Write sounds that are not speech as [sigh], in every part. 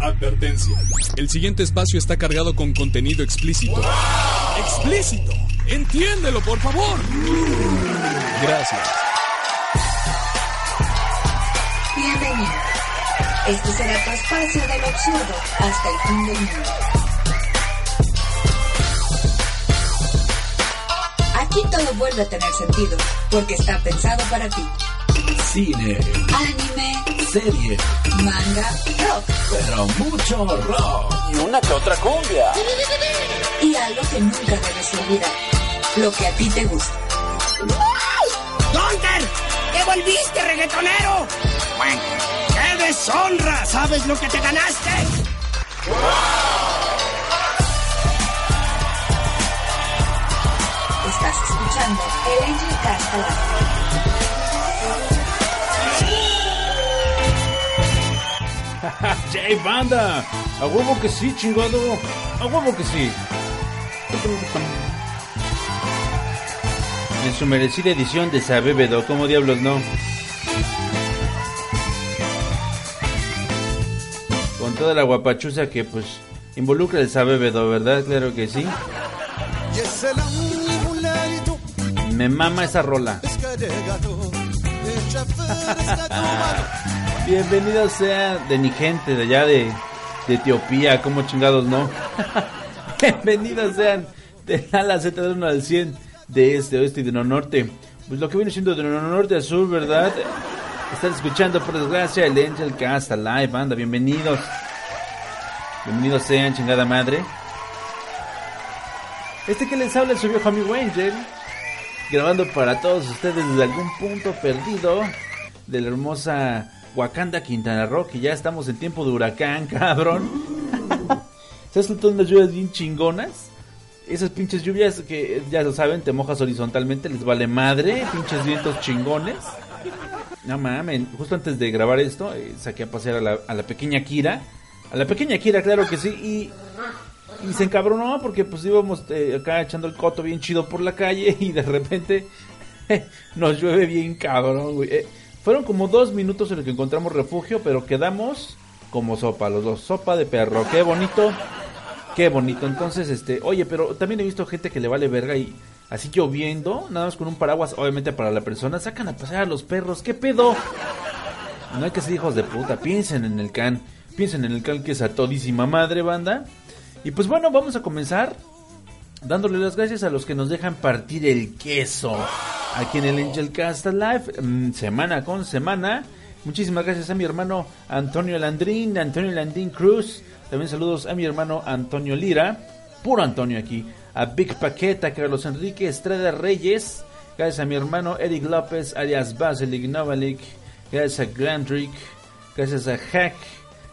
Advertencia. El siguiente espacio está cargado con contenido explícito. ¡Explícito! Entiéndelo, por favor. Gracias. Bienvenido. Este será tu espacio del absurdo hasta el fin del mundo. Aquí todo vuelve a tener sentido, porque está pensado para ti. Cine, Anime, serie, manga, rock pero mucho rock. Y una que otra cumbia. y algo que nunca debes olvidar. Lo que a ti te gusta. ¡Gunter! ¡Te volviste reggaetonero! ¡Qué deshonra! ¿Sabes lo que te ganaste? Estás escuchando el Angel Cast al aire. ¡Jay [laughs] Banda! ¡A huevo que sí, chingado! ¡A huevo que sí! En su merecida edición de Sabebedo, como diablos no? Con toda la guapachuza que pues involucra el Sabebedo, ¿verdad? Claro que sí. Me mama esa rola. [laughs] Bienvenidos sean de mi gente de allá de, de Etiopía, como chingados no. [laughs] Bienvenidos sean de la Z de 1 al 100 de este, oeste y de norte. Pues lo que viene siendo de norte a sur, ¿verdad? Están escuchando por desgracia el Angel Cast Live, banda, bienvenidos. Bienvenidos sean, chingada madre. Este que les habla es su viejo amigo Angel, grabando para todos ustedes desde algún punto perdido de la hermosa Wakanda, Quintana Roo, que ya estamos en tiempo de huracán, [laughs] cabrón. ¿Sabes que todas unas lluvias bien chingonas? Esas pinches lluvias que ya lo saben, te mojas horizontalmente, les vale madre, pinches vientos chingones. No mames, justo antes de grabar esto, eh, saqué a pasear a la, a la pequeña Kira. A la pequeña Kira, claro que sí, y y se encabronó porque pues íbamos eh, acá echando el coto bien chido por la calle [laughs] y de repente [laughs] nos llueve bien cabrón, güey. Eh, fueron como dos minutos en los que encontramos refugio, pero quedamos como sopa, los dos. Sopa de perro, qué bonito, qué bonito. Entonces, este, oye, pero también he visto gente que le vale verga y así lloviendo, nada más con un paraguas, obviamente para la persona, sacan a pasear a los perros, ¿qué pedo? No hay que ser hijos de puta, piensen en el can, piensen en el can que es a todísima madre, banda. Y pues bueno, vamos a comenzar dándole las gracias a los que nos dejan partir el queso aquí en el Angel Cast Live, mm, semana con semana. Muchísimas gracias a mi hermano Antonio Landrín, Antonio Landín Cruz. También saludos a mi hermano Antonio Lira, puro Antonio aquí. A Big Paqueta, Carlos Enrique Estrada Reyes. Gracias a mi hermano Eric López, alias Basilic Novalik. Gracias a Glandrick. Gracias a Hack.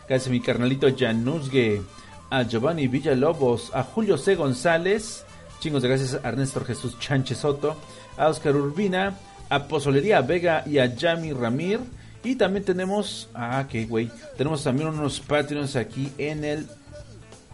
Gracias a mi carnalito Janusge a Giovanni Villalobos, a Julio C. González, chingos de gracias a Ernesto Jesús Chánchez Soto, a Oscar Urbina, a Pozolería Vega y a Yami Ramir. Y también tenemos, ah, que güey, tenemos también unos Patreons aquí en el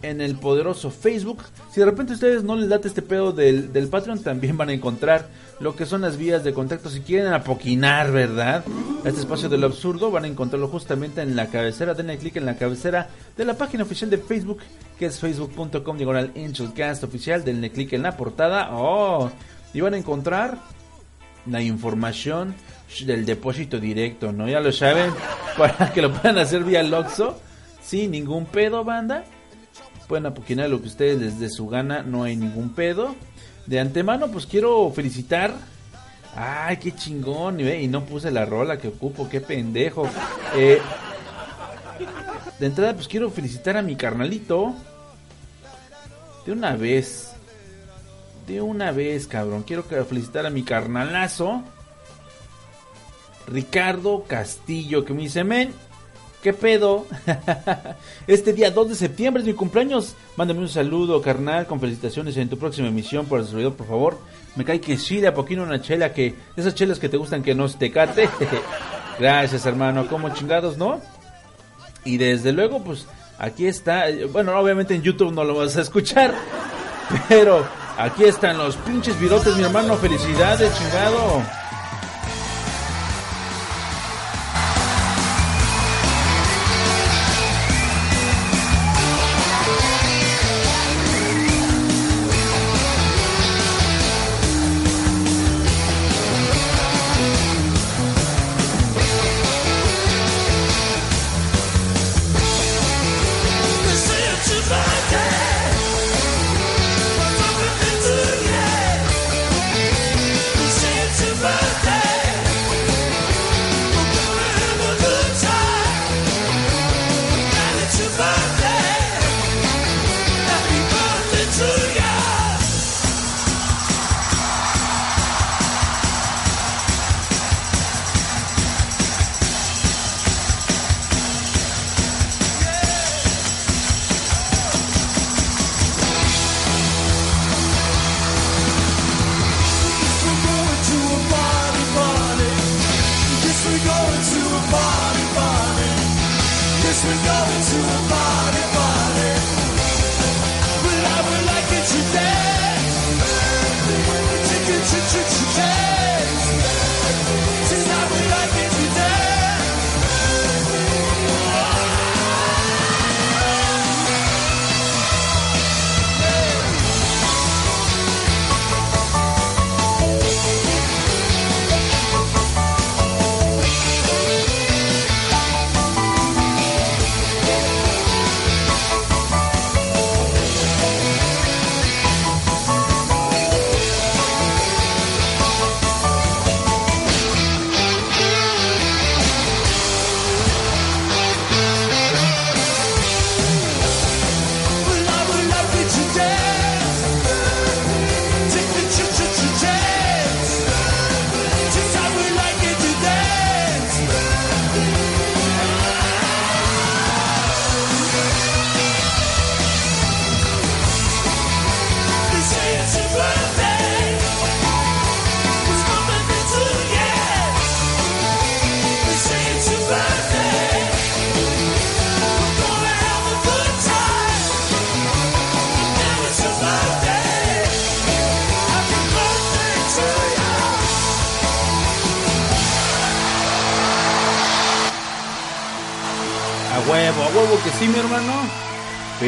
en el poderoso Facebook. Si de repente ustedes no les late este pedo del, del Patreon, también van a encontrar lo que son las vías de contacto. Si quieren apoquinar, ¿verdad? Este espacio del absurdo, van a encontrarlo justamente en la cabecera. Denle clic en la cabecera de la página oficial de Facebook, que es facebook.com diagonal oficial. Denle clic en la portada. Oh, y van a encontrar la información del depósito directo, ¿no? Ya lo saben, [laughs] para que lo puedan hacer vía Loxo, sin ningún pedo, banda pueden apoquinar lo que ustedes les dé su gana, no hay ningún pedo. De antemano, pues quiero felicitar. Ay, qué chingón. Y, no puse la rola que ocupo, qué pendejo. Eh, de entrada, pues quiero felicitar a mi carnalito. De una vez. De una vez, cabrón. Quiero felicitar a mi carnalazo. Ricardo Castillo, que me dice, men, ¿Qué pedo? [laughs] este día 2 de septiembre es mi cumpleaños. Mándame un saludo, carnal, con felicitaciones en tu próxima emisión por el servidor, por favor. Me cae que sí, de a poquito una chela que... Esas chelas que te gustan que no se te cate. [laughs] Gracias, hermano. Como chingados, ¿no? Y desde luego, pues, aquí está. Bueno, obviamente en YouTube no lo vas a escuchar. [laughs] Pero aquí están los pinches virotes, mi hermano. Felicidades, chingado.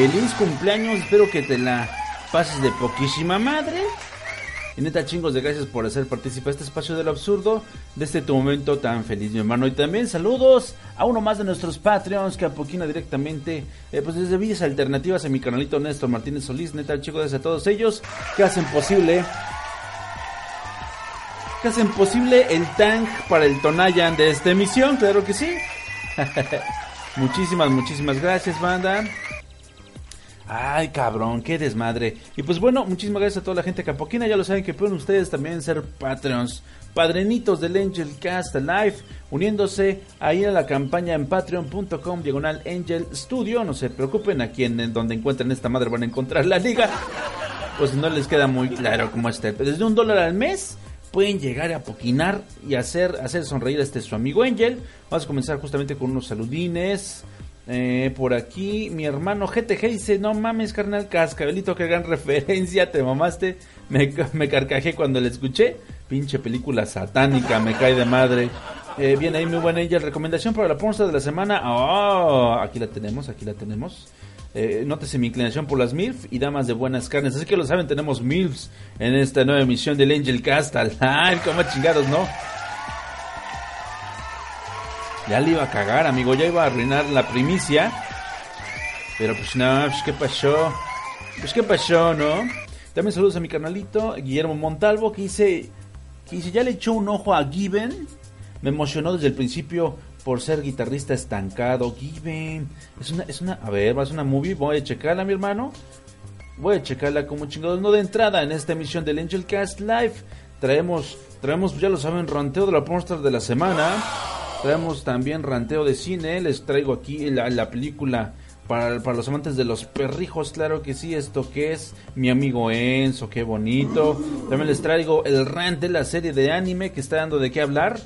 Feliz cumpleaños, espero que te la pases de poquísima madre. Y neta, chingos de gracias por hacer participar este espacio del absurdo de este tu momento tan feliz, mi hermano. Y también saludos a uno más de nuestros Patreons que apoquina directamente, eh, pues desde Villas Alternativas a mi canalito Néstor Martínez Solís. Neta, chicos, gracias a todos ellos que hacen posible, que hacen posible el tank para el Tonayan de esta emisión, claro que sí. [laughs] muchísimas, muchísimas gracias, banda. Ay, cabrón, qué desmadre. Y pues bueno, muchísimas gracias a toda la gente capoquina. Ya lo saben que pueden ustedes también ser Patreons, padrenitos del Angel Cast Live, uniéndose ahí a la campaña en patreon.com diagonal Angel Studio. No se preocupen, aquí en, donde encuentren esta madre van a encontrar la liga. Pues no les queda muy claro cómo está. Desde un dólar al mes pueden llegar a poquinar y hacer, hacer sonreír a este su amigo Angel. Vamos a comenzar justamente con unos saludines. Eh, por aquí, mi hermano GTG dice: No mames, carnal, cascabelito, qué gran [laughs] referencia, te mamaste. Me, me carcajé cuando la escuché. Pinche película satánica, me cae de madre. Eh, bien ahí, muy buena ella. Recomendación para la pornstar de la semana. Oh, aquí la tenemos, aquí la tenemos. Eh, nótese mi inclinación por las MILF y damas de buenas carnes. Así que lo saben, tenemos MILFs en esta nueva emisión del Angel Cast. [laughs] Ay, como chingados, ¿no? Ya le iba a cagar, amigo, ya iba a arruinar la primicia. Pero pues no, pues qué pasó. Pues qué pasó, ¿no? También saludos a mi canalito, Guillermo Montalvo, que dice, que dice, ya le echó un ojo a Given. Me emocionó desde el principio por ser guitarrista estancado. Given, es una, es una, a ver, va a una movie, voy a checarla, mi hermano. Voy a checarla como chingados. No de entrada en esta emisión del Angel Cast Live. Traemos, traemos, ya lo saben, ranteo de la pornstar de la semana. Traemos también ranteo de cine. Les traigo aquí la, la película para, para, los amantes de los perrijos. Claro que sí, esto que es mi amigo Enzo, qué bonito. También les traigo el rant de la serie de anime que está dando de qué hablar.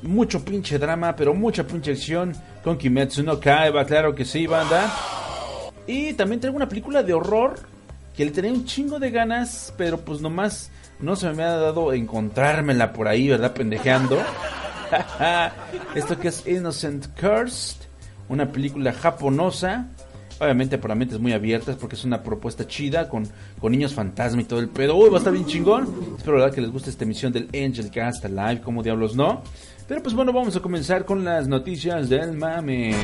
Mucho pinche drama, pero mucha pinche acción con Kimetsu no Kaiba, claro que sí, banda. Y también traigo una película de horror que le tenía un chingo de ganas, pero pues nomás no se me ha dado encontrármela por ahí, ¿verdad? Pendejeando. [laughs] Esto que es Innocent Cursed, una película japonesa. Obviamente para mentes muy abiertas porque es una propuesta chida con, con niños fantasma y todo el pedo. Uy, va a estar bien chingón. Espero verdad que les guste esta emisión del Angel Cast Live, como diablos no. Pero pues bueno, vamos a comenzar con las noticias del mame.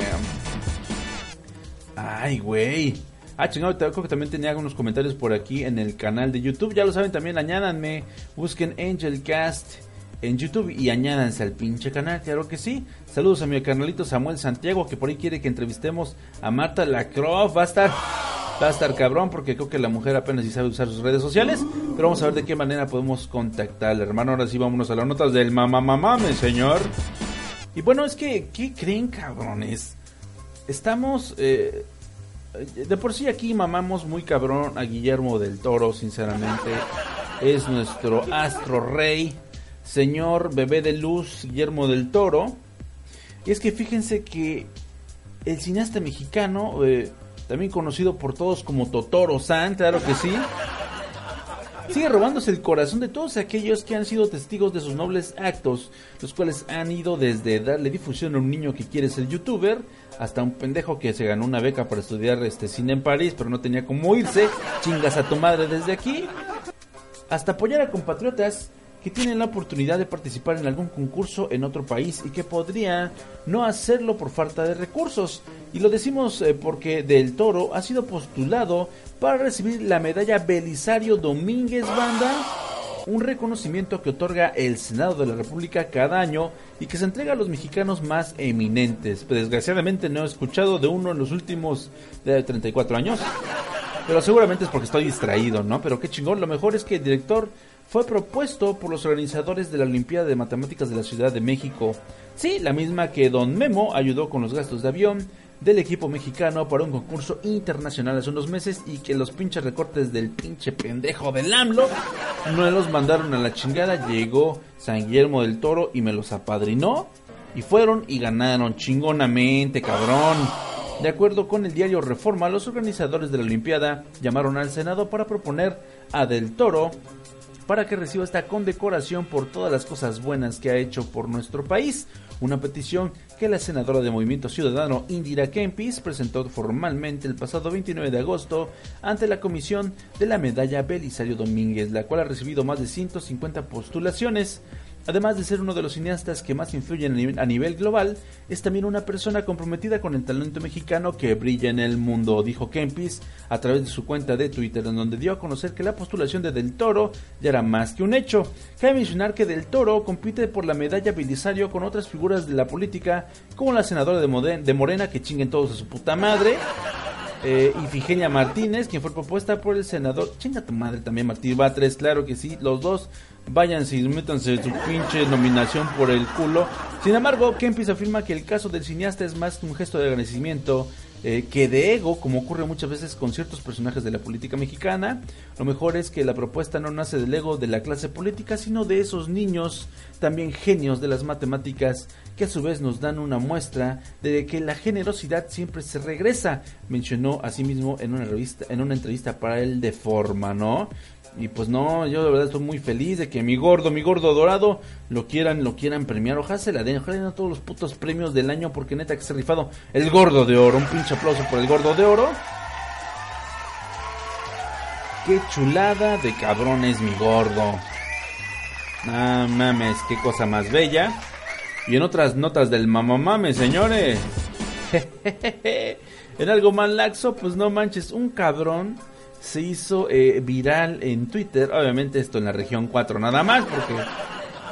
Ay, güey. Ah, chingado, creo que también tenía algunos comentarios por aquí en el canal de YouTube. Ya lo saben, también añádanme. Busquen Angelcast en YouTube y añádanse al pinche canal, claro que sí. Saludos a mi canalito Samuel Santiago, que por ahí quiere que entrevistemos a Marta Lacroft. Va a estar, va a estar cabrón, porque creo que la mujer apenas sí sabe usar sus redes sociales. Pero vamos a ver de qué manera podemos contactarle, hermano. Ahora sí, vámonos a las notas del mamá mamá, señor. Y bueno, es que, ¿qué creen, cabrones? Estamos. Eh, de por sí aquí mamamos muy cabrón a Guillermo del Toro, sinceramente. Es nuestro astro rey, señor bebé de luz Guillermo del Toro. Y es que fíjense que el cineasta mexicano, eh, también conocido por todos como Totoro San, claro que sí, sigue robándose el corazón de todos aquellos que han sido testigos de sus nobles actos, los cuales han ido desde darle difusión a un niño que quiere ser youtuber, hasta un pendejo que se ganó una beca para estudiar este cine en París, pero no tenía cómo irse, chingas a tu madre desde aquí, hasta apoyar a compatriotas que tienen la oportunidad de participar en algún concurso en otro país y que podría no hacerlo por falta de recursos. Y lo decimos eh, porque Del Toro ha sido postulado para recibir la medalla Belisario Domínguez Banda, un reconocimiento que otorga el Senado de la República cada año y que se entrega a los mexicanos más eminentes. Desgraciadamente no he escuchado de uno en los últimos de 34 años. Pero seguramente es porque estoy distraído, ¿no? Pero qué chingón, lo mejor es que el director fue propuesto por los organizadores de la Olimpiada de Matemáticas de la Ciudad de México. Sí, la misma que Don Memo ayudó con los gastos de avión del equipo mexicano para un concurso internacional hace unos meses y que los pinches recortes del pinche pendejo del AMLO no los mandaron a la chingada. Llegó San Guillermo del Toro y me los apadrinó y fueron y ganaron chingonamente, cabrón. De acuerdo con el diario Reforma, los organizadores de la Olimpiada llamaron al Senado para proponer a Del Toro para que reciba esta condecoración por todas las cosas buenas que ha hecho por nuestro país. Una petición que la senadora de Movimiento Ciudadano Indira Kempis presentó formalmente el pasado 29 de agosto ante la comisión de la medalla Belisario Domínguez, la cual ha recibido más de 150 postulaciones. Además de ser uno de los cineastas que más influyen a nivel global, es también una persona comprometida con el talento mexicano que brilla en el mundo, dijo Kempis a través de su cuenta de Twitter, en donde dio a conocer que la postulación de Del Toro ya era más que un hecho. Cabe mencionar que Del Toro compite por la medalla Belisario con otras figuras de la política, como la senadora de, Morena, que chinguen todos a su puta madre, eh, Ifigenia Martínez, quien fue propuesta por el senador. Chinga tu madre también, Martín Batres, claro que sí, los dos váyanse y métanse su pinche nominación por el culo. Sin embargo, Kempis afirma que el caso del cineasta es más un gesto de agradecimiento eh, que de ego, como ocurre muchas veces con ciertos personajes de la política mexicana. Lo mejor es que la propuesta no nace del ego de la clase política, sino de esos niños, también genios de las matemáticas, que a su vez nos dan una muestra de que la generosidad siempre se regresa, mencionó asimismo en una revista, en una entrevista para el de forma, ¿no? Y pues no, yo de verdad estoy muy feliz de que mi gordo, mi gordo dorado, lo quieran, lo quieran premiar. Ojalá se la den, ojalá den todos los putos premios del año porque neta que se ha rifado el gordo de oro. Un pinche aplauso por el gordo de oro. Qué chulada de cabrón es mi gordo. Ah, mames, qué cosa más bella. Y en otras notas del mamamame, señores. [laughs] en algo más laxo, pues no manches, un cabrón se hizo eh, viral en Twitter, obviamente esto en la región 4 nada más, porque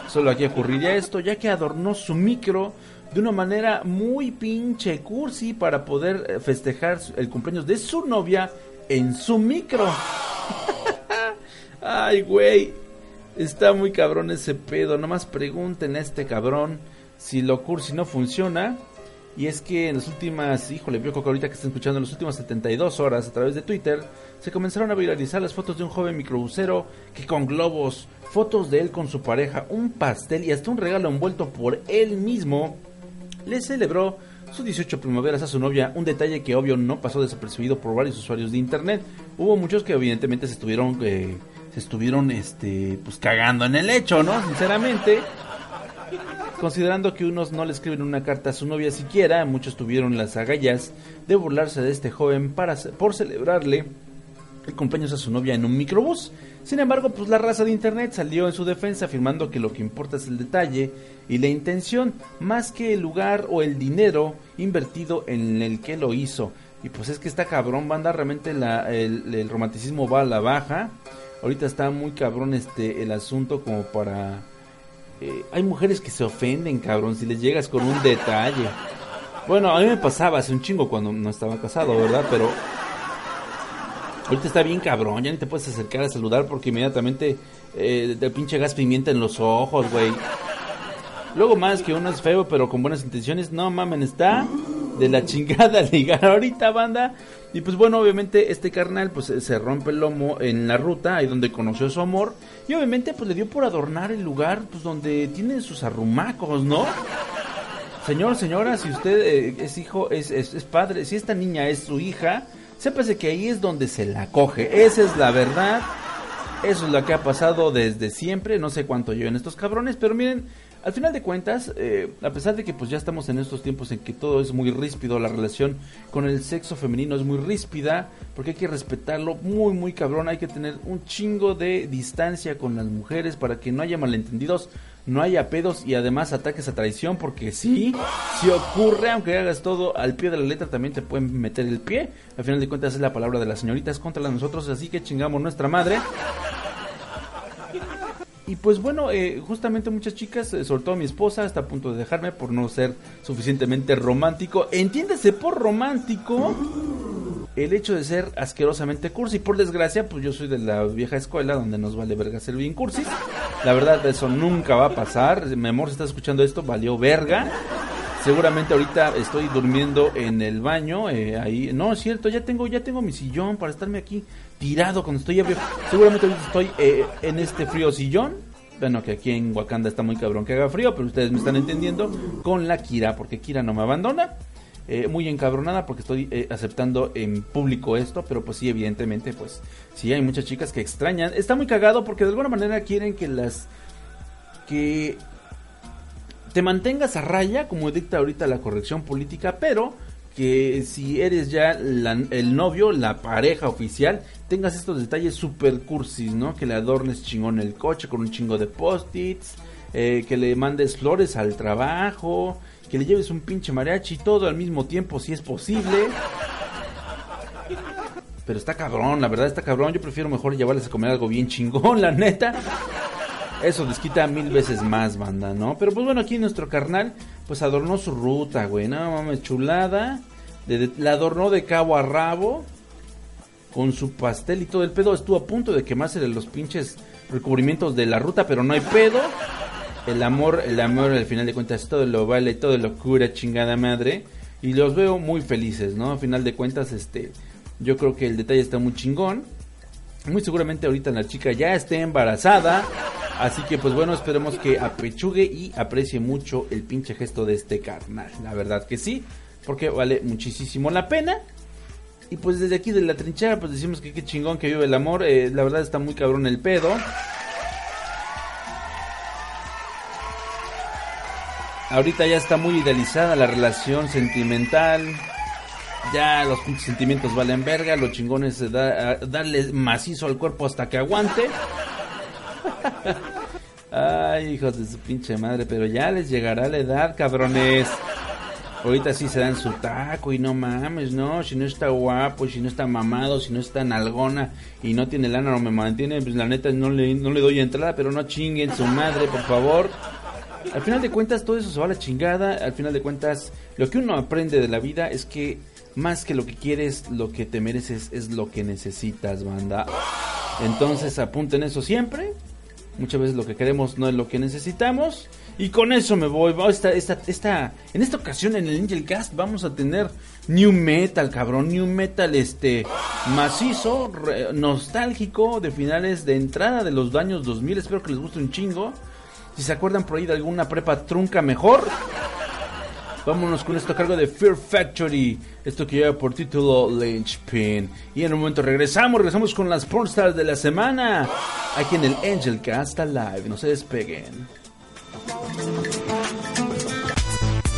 solo aquí ocurriría esto, ya que adornó su micro de una manera muy pinche cursi para poder eh, festejar el cumpleaños de su novia en su micro. [laughs] Ay, güey, está muy cabrón ese pedo, nomás pregunten a este cabrón si lo cursi no funciona. Y es que en las últimas, híjole, veo que ahorita que están escuchando, en las últimas 72 horas a través de Twitter, se comenzaron a viralizar las fotos de un joven microbusero que con globos, fotos de él con su pareja, un pastel y hasta un regalo envuelto por él mismo, le celebró sus 18 primaveras a su novia, un detalle que obvio no pasó desapercibido por varios usuarios de internet. Hubo muchos que evidentemente se estuvieron, eh, se estuvieron, este, pues cagando en el hecho, ¿no? Sinceramente. Considerando que unos no le escriben una carta a su novia siquiera, muchos tuvieron las agallas de burlarse de este joven para, por celebrarle el cumpleaños a su novia en un microbús. Sin embargo, pues la raza de internet salió en su defensa afirmando que lo que importa es el detalle y la intención más que el lugar o el dinero invertido en el que lo hizo. Y pues es que está cabrón, banda, realmente el, el romanticismo va a la baja. Ahorita está muy cabrón este el asunto como para eh, hay mujeres que se ofenden, cabrón, si les llegas con un detalle. Bueno, a mí me pasaba hace un chingo cuando no estaba casado, ¿verdad? Pero ahorita está bien cabrón, ya ni te puedes acercar a saludar porque inmediatamente eh, te pinche gas pimienta en los ojos, güey. Luego más que uno es feo, pero con buenas intenciones, no mamen, está de la chingada [laughs] ligar ahorita, banda. Y pues bueno, obviamente este carnal pues se rompe el lomo en la ruta, ahí donde conoció su amor. Y obviamente pues le dio por adornar el lugar pues donde tiene sus arrumacos, ¿no? Señor, señora, si usted eh, es hijo, es, es, es, padre, si esta niña es su hija, sépase que ahí es donde se la coge. Esa es la verdad. Eso es lo que ha pasado desde siempre. No sé cuánto llevan estos cabrones, pero miren, al final de cuentas, eh, a pesar de que pues ya estamos en estos tiempos en que todo es muy ríspido, la relación con el sexo femenino es muy ríspida, porque hay que respetarlo muy muy cabrón, hay que tener un chingo de distancia con las mujeres para que no haya malentendidos, no haya pedos y además ataques a traición, porque sí, si ocurre, aunque hagas todo al pie de la letra, también te pueden meter el pie. Al final de cuentas es la palabra de las señoritas contra la nosotros, así que chingamos nuestra madre. Y pues bueno, eh, justamente muchas chicas, eh, sobre todo mi esposa, está a punto de dejarme por no ser suficientemente romántico. Entiéndese por romántico el hecho de ser asquerosamente cursi. Por desgracia, pues yo soy de la vieja escuela donde nos vale verga ser bien cursi. La verdad, eso nunca va a pasar. Mi amor, si estás escuchando esto, valió verga. Seguramente ahorita estoy durmiendo en el baño, eh, ahí. No, es cierto, ya tengo, ya tengo mi sillón para estarme aquí tirado cuando estoy ebrio. Seguramente ahorita estoy eh, en este frío sillón. Bueno, que aquí en Wakanda está muy cabrón que haga frío, pero ustedes me están entendiendo con la Kira, porque Kira no me abandona. Eh, muy encabronada porque estoy eh, aceptando en público esto, pero pues sí, evidentemente, pues sí hay muchas chicas que extrañan. Está muy cagado porque de alguna manera quieren que las... que te mantengas a raya, como dicta ahorita la corrección política, pero que si eres ya la, el novio, la pareja oficial, tengas estos detalles super cursis, ¿no? Que le adornes chingón el coche con un chingo de post-its, eh, que le mandes flores al trabajo, que le lleves un pinche mariachi, todo al mismo tiempo si es posible. Pero está cabrón, la verdad está cabrón. Yo prefiero mejor llevarles a comer algo bien chingón, la neta. Eso les quita mil veces más, banda, ¿no? Pero pues bueno, aquí nuestro carnal, pues adornó su ruta, güey. No mames, chulada. La adornó de cabo a rabo. Con su pastel y todo el pedo. Estuvo a punto de quemarse los pinches recubrimientos de la ruta, pero no hay pedo. El amor, el amor al final de cuentas todo lo vale, todo lo cura, chingada madre. Y los veo muy felices, ¿no? Al final de cuentas, este. Yo creo que el detalle está muy chingón. Muy seguramente ahorita la chica ya esté embarazada. Así que pues bueno, esperemos que apechugue y aprecie mucho el pinche gesto de este carnal. La verdad que sí, porque vale muchísimo la pena. Y pues desde aquí de la trinchera pues decimos que qué chingón que vive el amor. Eh, la verdad está muy cabrón el pedo. Ahorita ya está muy idealizada la relación sentimental. Ya los pinches sentimientos valen verga. Lo chingón es da, darle macizo al cuerpo hasta que aguante. Ay, hijos de su pinche madre, pero ya les llegará la edad, cabrones. Ahorita sí se dan su taco y no mames, no, si no está guapo, si no está mamado, si no está nalgona y no tiene lana, no me mantiene, pues la neta no le, no le doy entrada, pero no chinguen su madre, por favor. Al final de cuentas todo eso se va a la chingada, al final de cuentas lo que uno aprende de la vida es que más que lo que quieres, lo que te mereces es lo que necesitas, banda. Entonces apunten eso siempre. Muchas veces lo que queremos no es lo que necesitamos. Y con eso me voy. Esta, esta, esta, en esta ocasión en el Angel Cast vamos a tener New Metal, cabrón. New Metal este macizo, nostálgico de finales de entrada de los años 2000. Espero que les guste un chingo. Si se acuerdan por ahí de alguna prepa trunca mejor. Vámonos con esto a cargo de Fear Factory. Esto que lleva por título Lynchpin. Y en un momento regresamos. Regresamos con las pornstars de la semana. Aquí en el Angel Cast Live. No se despeguen.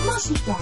Música.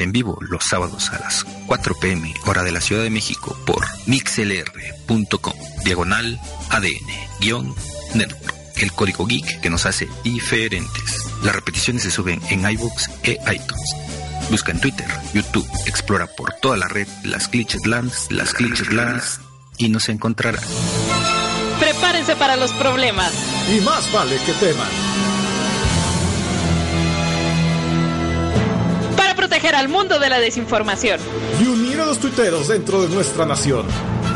En vivo los sábados a las 4 pm hora de la Ciudad de México por mixlr.com diagonal ADN guion network. El código geek que nos hace diferentes. Las repeticiones se suben en iBooks e iTunes. Busca en Twitter, YouTube, explora por toda la red las Glitched Lands, las Glitched Lands y nos encontrará. Prepárense para los problemas. Y más vale que teman. Proteger al mundo de la desinformación. Y unir a los tuiteros dentro de nuestra nación.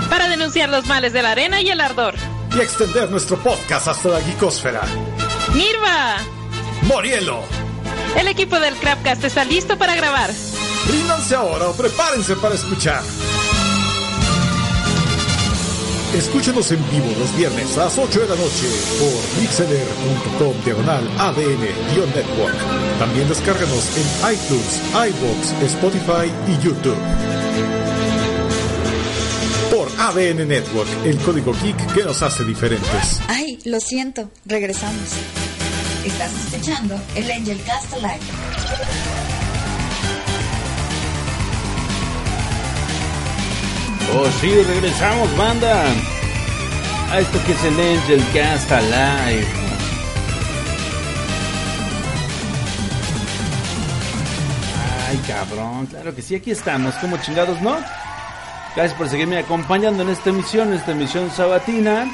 Para denunciar los males de la arena y el ardor. Y extender nuestro podcast hasta la geekosfera. ¡Mirva! Morielo. El equipo del Crapcast está listo para grabar. Ríndanse ahora o prepárense para escuchar. Escúchenos en vivo los viernes a las 8 de la noche por mixeler.com diagonal ADN-network. También descárganos en iTunes, iBox, Spotify y YouTube. Por ADN Network, el código geek que nos hace diferentes. Ay, lo siento, regresamos. Estás escuchando el Angel Cast Live. Oh, sí, regresamos, banda. A esto que es el Angel Cast Alive. Ay, cabrón, claro que sí, aquí estamos, como chingados, ¿no? Gracias por seguirme acompañando en esta emisión, en esta emisión sabatina.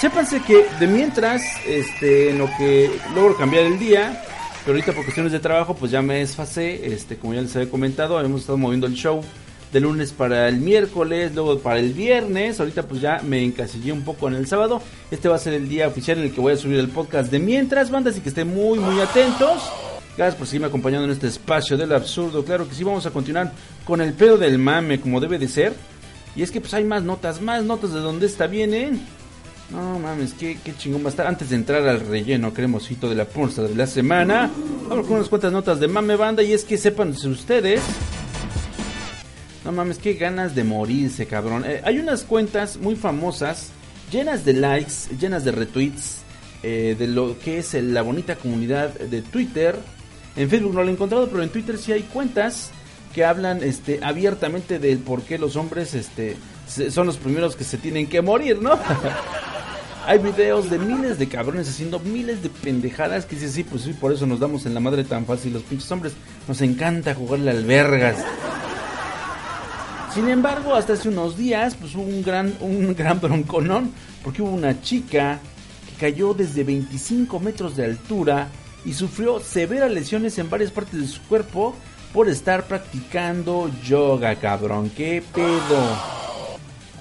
Sépanse que de mientras, este, en lo que logro cambiar el día, pero ahorita por cuestiones de trabajo, pues ya me desfasé, este, como ya les había comentado, hemos estado moviendo el show de lunes para el miércoles, luego para el viernes, ahorita pues ya me encasillé un poco en el sábado, este va a ser el día oficial en el que voy a subir el podcast de mientras, banda, así que estén muy, muy atentos. Gracias por seguirme acompañando en este espacio del absurdo. Claro que sí, vamos a continuar con el pedo del mame, como debe de ser. Y es que pues hay más notas, más notas de donde esta viene. No mames, qué, qué chingón va a estar. Antes de entrar al relleno cremosito de la pulsa de la semana, vamos con unas cuantas notas de mame banda. Y es que sepan ustedes. No mames, qué ganas de morirse, cabrón. Eh, hay unas cuentas muy famosas, llenas de likes, llenas de retweets, eh, de lo que es la bonita comunidad de Twitter. En Facebook no lo he encontrado, pero en Twitter sí hay cuentas que hablan este, abiertamente del por qué los hombres este, son los primeros que se tienen que morir, ¿no? [laughs] Hay videos de miles de cabrones haciendo miles de pendejadas que dices, sí, pues sí, por eso nos damos en la madre tan fácil los pinches hombres. Nos encanta jugarle al vergas. Sin embargo, hasta hace unos días, pues hubo un gran, un [laughs] gran bronconón, porque hubo una chica que cayó desde 25 metros de altura y sufrió severas lesiones en varias partes de su cuerpo por estar practicando yoga, cabrón. ¿Qué pedo?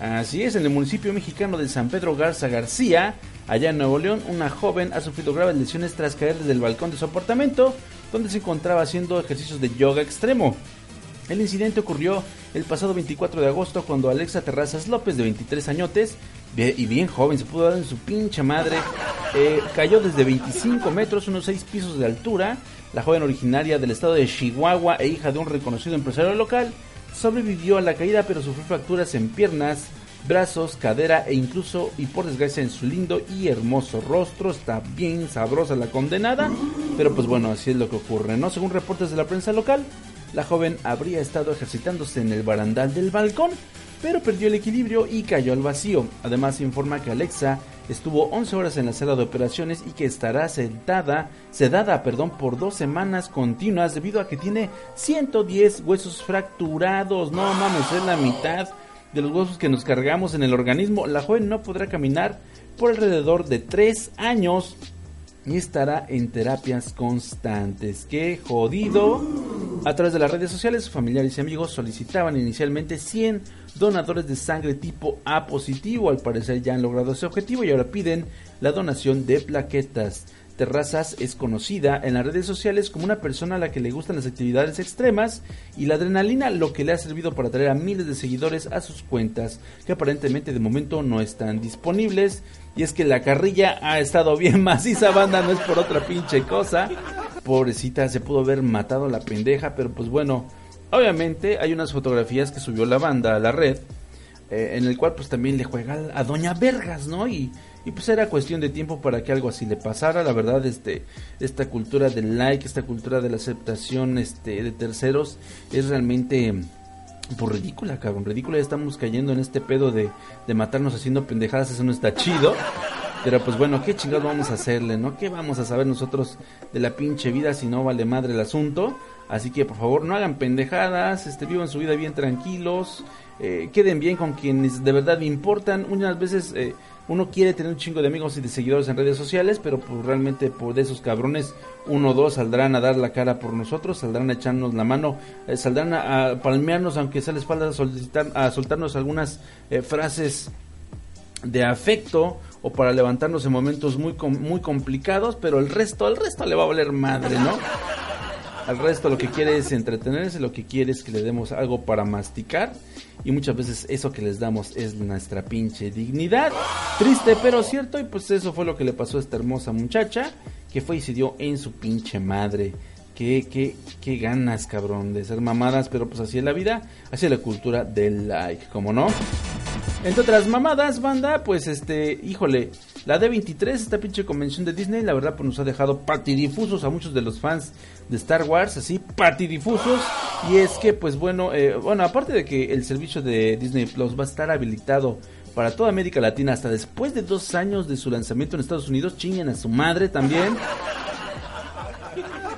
Así es, en el municipio mexicano de San Pedro Garza García, allá en Nuevo León, una joven ha sufrido graves lesiones tras caer desde el balcón de su apartamento, donde se encontraba haciendo ejercicios de yoga extremo. El incidente ocurrió el pasado 24 de agosto cuando Alexa Terrazas López, de 23 añotes, y bien joven, se pudo dar en su pinche madre, eh, cayó desde 25 metros, unos 6 pisos de altura. La joven originaria del estado de Chihuahua e hija de un reconocido empresario local, sobrevivió a la caída pero sufrió fracturas en piernas, brazos, cadera e incluso y por desgracia en su lindo y hermoso rostro. Está bien sabrosa la condenada, pero pues bueno, así es lo que ocurre, ¿no? Según reportes de la prensa local, la joven habría estado ejercitándose en el barandal del balcón, pero perdió el equilibrio y cayó al vacío. Además informa que Alexa estuvo 11 horas en la sala de operaciones y que estará sedada, sedada perdón, por dos semanas continuas debido a que tiene 110 huesos fracturados. No mames, es la mitad de los huesos que nos cargamos en el organismo. La joven no podrá caminar por alrededor de 3 años y estará en terapias constantes. Qué jodido. A través de las redes sociales, familiares y amigos solicitaban inicialmente 100 donadores de sangre tipo A positivo. Al parecer ya han logrado ese objetivo y ahora piden la donación de plaquetas. Terrazas es conocida en las redes sociales como una persona a la que le gustan las actividades extremas y la adrenalina, lo que le ha servido para atraer a miles de seguidores a sus cuentas, que aparentemente de momento no están disponibles. Y es que la carrilla ha estado bien [laughs] maciza, banda, no es por otra pinche cosa. Pobrecita, se pudo haber matado la pendeja, pero pues bueno, obviamente hay unas fotografías que subió la banda a la red, eh, en el cual pues también le juega a Doña Vergas, ¿no? Y, y pues era cuestión de tiempo para que algo así le pasara, la verdad, este, esta cultura del like, esta cultura de la aceptación este, de terceros es realmente pues ridícula, cabrón, ridícula, ya estamos cayendo en este pedo de, de matarnos haciendo pendejadas, eso no está chido. Pero pues bueno, ¿qué chingados vamos a hacerle, no? ¿Qué vamos a saber nosotros de la pinche vida si no vale madre el asunto? Así que por favor no hagan pendejadas, este, vivan su vida bien tranquilos, eh, queden bien con quienes de verdad importan. Unas veces eh, uno quiere tener un chingo de amigos y de seguidores en redes sociales, pero pues realmente por de esos cabrones, uno o dos saldrán a dar la cara por nosotros, saldrán a echarnos la mano, eh, saldrán a, a palmearnos, aunque sea les falta solicitar, a soltarnos algunas frases de afecto o para levantarnos en momentos muy muy complicados, pero el resto, el resto le va a valer madre, ¿no? Al resto lo que quiere es entretenerse, lo que quiere es que le demos algo para masticar y muchas veces eso que les damos es nuestra pinche dignidad. Triste pero cierto y pues eso fue lo que le pasó a esta hermosa muchacha que fue y se dio en su pinche madre. Qué, qué, qué ganas, cabrón, de ser mamadas, pero pues así es la vida, así es la cultura del like, como no. Entre otras mamadas, banda, pues este, híjole, la D23, esta pinche convención de Disney, la verdad pues nos ha dejado patidifusos a muchos de los fans de Star Wars, así, patidifusos. Y es que, pues bueno, eh, bueno, aparte de que el servicio de Disney Plus va a estar habilitado para toda América Latina hasta después de dos años de su lanzamiento en Estados Unidos, chinguen a su madre también.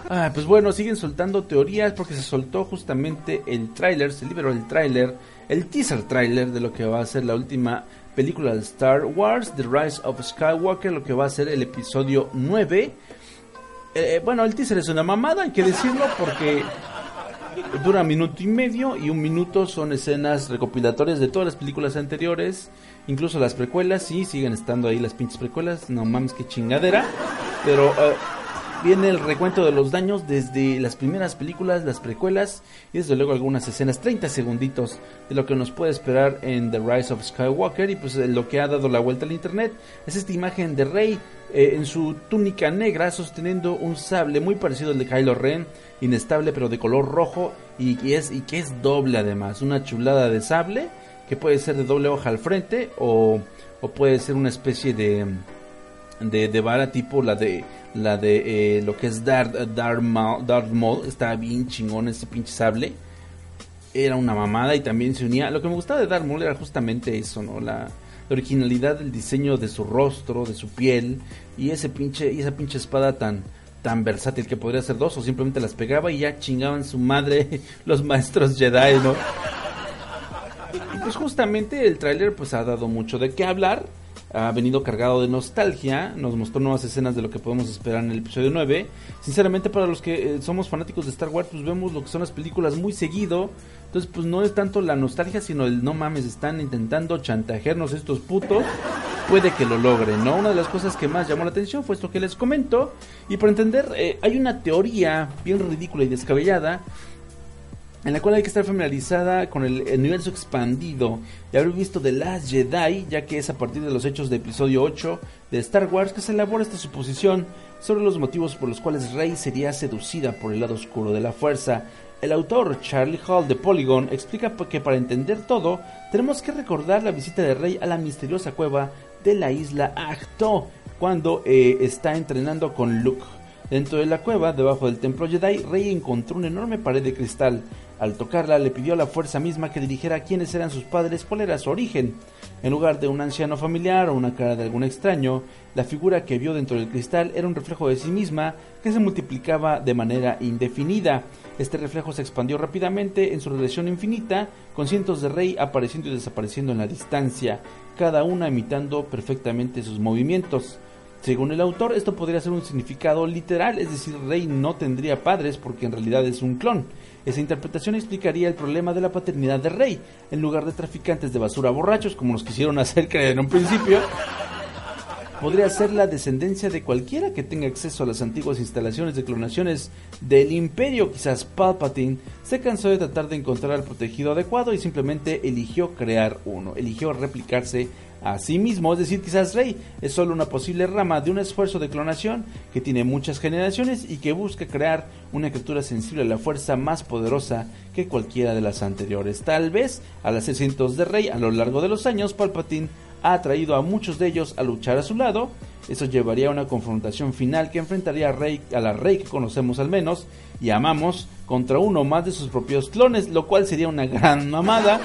Ah, pues bueno, siguen soltando teorías porque se soltó justamente el tráiler, se liberó el tráiler, el teaser tráiler de lo que va a ser la última película de Star Wars, The Rise of Skywalker, lo que va a ser el episodio 9. Eh, bueno, el teaser es una mamada, hay que decirlo, porque dura minuto y medio y un minuto son escenas recopilatorias de todas las películas anteriores, incluso las precuelas, sí, siguen estando ahí las pinches precuelas, no mames qué chingadera, pero eh, viene el recuento de los daños desde las primeras películas, las precuelas y desde luego algunas escenas, 30 segunditos de lo que nos puede esperar en The Rise of Skywalker y pues eh, lo que ha dado la vuelta al internet. Es esta imagen de Rey eh, en su túnica negra sosteniendo un sable muy parecido al de Kylo Ren, inestable pero de color rojo y, es, que es doble además, una chulada de sable que puede ser de doble hoja al frente o, o puede ser una especie de, de vara tipo la de la de eh, lo que es Darth, Darth, Maul, Darth Maul estaba bien chingón ese pinche sable. Era una mamada y también se unía. Lo que me gustaba de Darth Maul era justamente eso no la, la originalidad del diseño de su rostro de su piel y ese pinche y esa pinche espada tan tan versátil que podría ser dos o simplemente las pegaba y ya chingaban su madre [laughs] los maestros Jedi no y pues justamente el tráiler pues ha dado mucho de qué hablar ha venido cargado de nostalgia, nos mostró nuevas escenas de lo que podemos esperar en el episodio 9. Sinceramente, para los que eh, somos fanáticos de Star Wars, pues vemos lo que son las películas muy seguido. Entonces, pues no es tanto la nostalgia, sino el no mames, están intentando chantajearnos estos putos. Puede que lo logren, ¿no? Una de las cosas que más llamó la atención fue esto que les comento. Y por entender, eh, hay una teoría bien ridícula y descabellada en la cual hay que estar familiarizada con el universo expandido y haber visto The Last Jedi, ya que es a partir de los hechos de episodio 8 de Star Wars que se elabora esta suposición sobre los motivos por los cuales Rey sería seducida por el lado oscuro de la fuerza. El autor Charlie Hall de Polygon explica que para entender todo tenemos que recordar la visita de Rey a la misteriosa cueva de la isla Ahto cuando eh, está entrenando con Luke. Dentro de la cueva, debajo del templo Jedi, Rey encontró una enorme pared de cristal. Al tocarla, le pidió a la fuerza misma que dirigiera quiénes eran sus padres, cuál era su origen. En lugar de un anciano familiar o una cara de algún extraño, la figura que vio dentro del cristal era un reflejo de sí misma que se multiplicaba de manera indefinida. Este reflejo se expandió rápidamente en su relación infinita, con cientos de Rey apareciendo y desapareciendo en la distancia, cada una imitando perfectamente sus movimientos. Según el autor, esto podría ser un significado literal, es decir, Rey no tendría padres porque en realidad es un clon. Esa interpretación explicaría el problema de la paternidad de Rey. En lugar de traficantes de basura borrachos, como nos quisieron [laughs] hacer creer en un principio, podría ser la descendencia de cualquiera que tenga acceso a las antiguas instalaciones de clonaciones del imperio. Quizás Palpatine se cansó de tratar de encontrar al protegido adecuado y simplemente eligió crear uno, eligió replicarse a sí mismo, es decir, quizás Rey es solo una posible rama de un esfuerzo de clonación que tiene muchas generaciones y que busca crear una criatura sensible a la fuerza más poderosa que cualquiera de las anteriores. Tal vez, al hacer cientos de Rey a lo largo de los años, Palpatine ha atraído a muchos de ellos a luchar a su lado. Eso llevaría a una confrontación final que enfrentaría a, Rey, a la Rey que conocemos al menos y amamos contra uno más de sus propios clones, lo cual sería una gran mamada.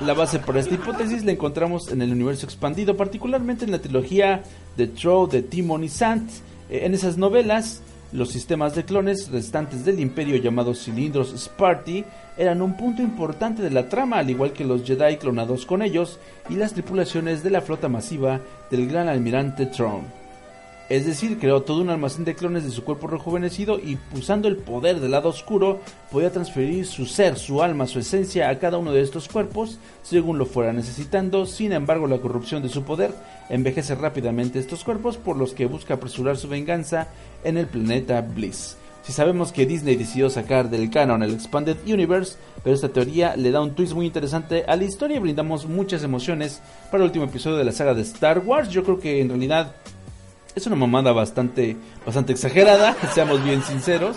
La base para esta hipótesis la encontramos en el universo expandido, particularmente en la trilogía The Troll de Timon y Sant. Eh, En esas novelas, Los sistemas de clones restantes del imperio llamados cilindros Sparty eran un punto importante de la trama, al igual que los Jedi clonados con ellos y las tripulaciones de la flota masiva del gran almirante Throne. Es decir, creó todo un almacén de clones de su cuerpo rejuvenecido y usando el poder del lado oscuro podía transferir su ser, su alma, su esencia a cada uno de estos cuerpos según lo fuera necesitando. Sin embargo, la corrupción de su poder envejece rápidamente estos cuerpos por los que busca apresurar su venganza en el planeta Bliss. Si sabemos que Disney decidió sacar del canon el Expanded Universe, pero esta teoría le da un twist muy interesante a la historia y brindamos muchas emociones para el último episodio de la saga de Star Wars. Yo creo que en realidad es una mamada bastante, bastante exagerada, [laughs] seamos bien sinceros.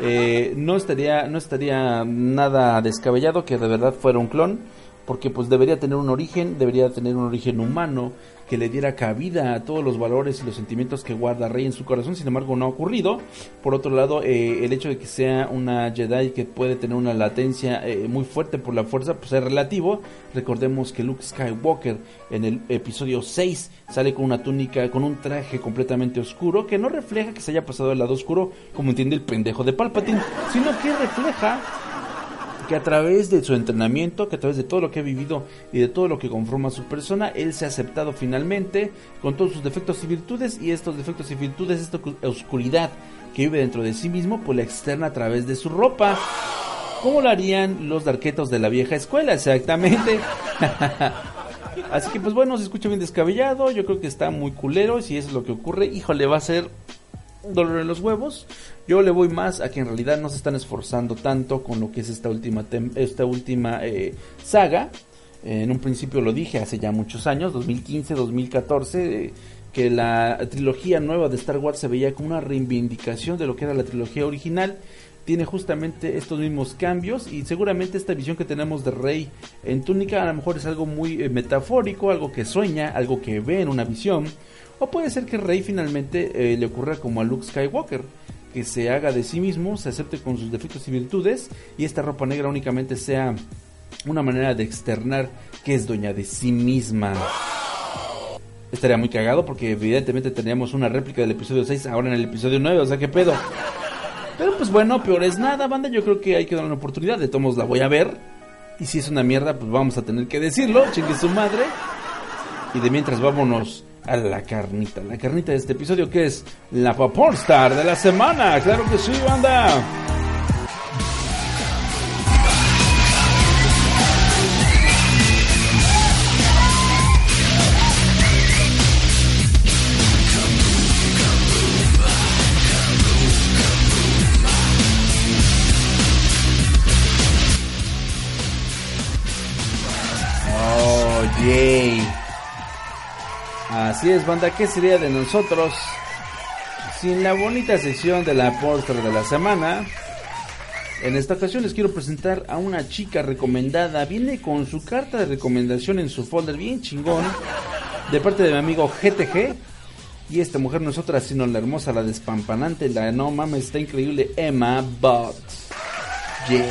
Eh, no estaría, no estaría nada descabellado que de verdad fuera un clon, porque pues debería tener un origen, debería tener un origen humano, que le diera cabida a todos los valores y los sentimientos que guarda Rey en su corazón, sin embargo no ha ocurrido. Por otro lado, eh, el hecho de que sea una Jedi que puede tener una latencia eh, muy fuerte por la fuerza, pues es relativo. Recordemos que Luke Skywalker en el episodio 6 sale con una túnica, con un traje completamente oscuro, que no refleja que se haya pasado al lado oscuro, como entiende el pendejo de Palpatine, sino que refleja que a través de su entrenamiento, que a través de todo lo que ha vivido y de todo lo que conforma su persona, él se ha aceptado finalmente con todos sus defectos y virtudes y estos defectos y virtudes, esta oscuridad que vive dentro de sí mismo, pues la externa a través de su ropa. ¿Cómo lo harían los darquetos de la vieja escuela? Exactamente. [laughs] Así que pues bueno, se escucha bien descabellado, yo creo que está muy culero y si eso es lo que ocurre, híjole, va a ser dolor en los huevos. Yo le voy más a que en realidad no se están esforzando tanto con lo que es esta última, esta última eh, saga. en un principio lo dije hace ya muchos años, 2015, 2014, eh, que la trilogía nueva de Star Wars se veía como una reivindicación de lo que era la trilogía original. Tiene justamente estos mismos cambios y seguramente esta visión que tenemos de Rey en túnica a lo mejor es algo muy eh, metafórico, algo que sueña, algo que ve en una visión. O puede ser que Rey finalmente le ocurra como a Luke Skywalker que se haga de sí mismo, se acepte con sus defectos y virtudes y esta ropa negra únicamente sea una manera de externar que es dueña de sí misma. Estaría muy cagado porque evidentemente teníamos una réplica del episodio 6 ahora en el episodio 9, o sea, ¿qué pedo? Pero pues bueno, peor es nada, banda, yo creo que hay que dar una oportunidad, de todos la voy a ver. Y si es una mierda, pues vamos a tener que decirlo, chingue su madre. Y de mientras vámonos a la carnita. La carnita de este episodio que es la Star de la semana. Claro que sí, banda. Así es, banda, ¿qué sería de nosotros sin la bonita sección de la póster de la semana? En esta ocasión les quiero presentar a una chica recomendada. Viene con su carta de recomendación en su folder bien chingón de parte de mi amigo GTG. Y esta mujer no es otra sino la hermosa, la despampanante, la no mames, está increíble Emma Bot. Yes.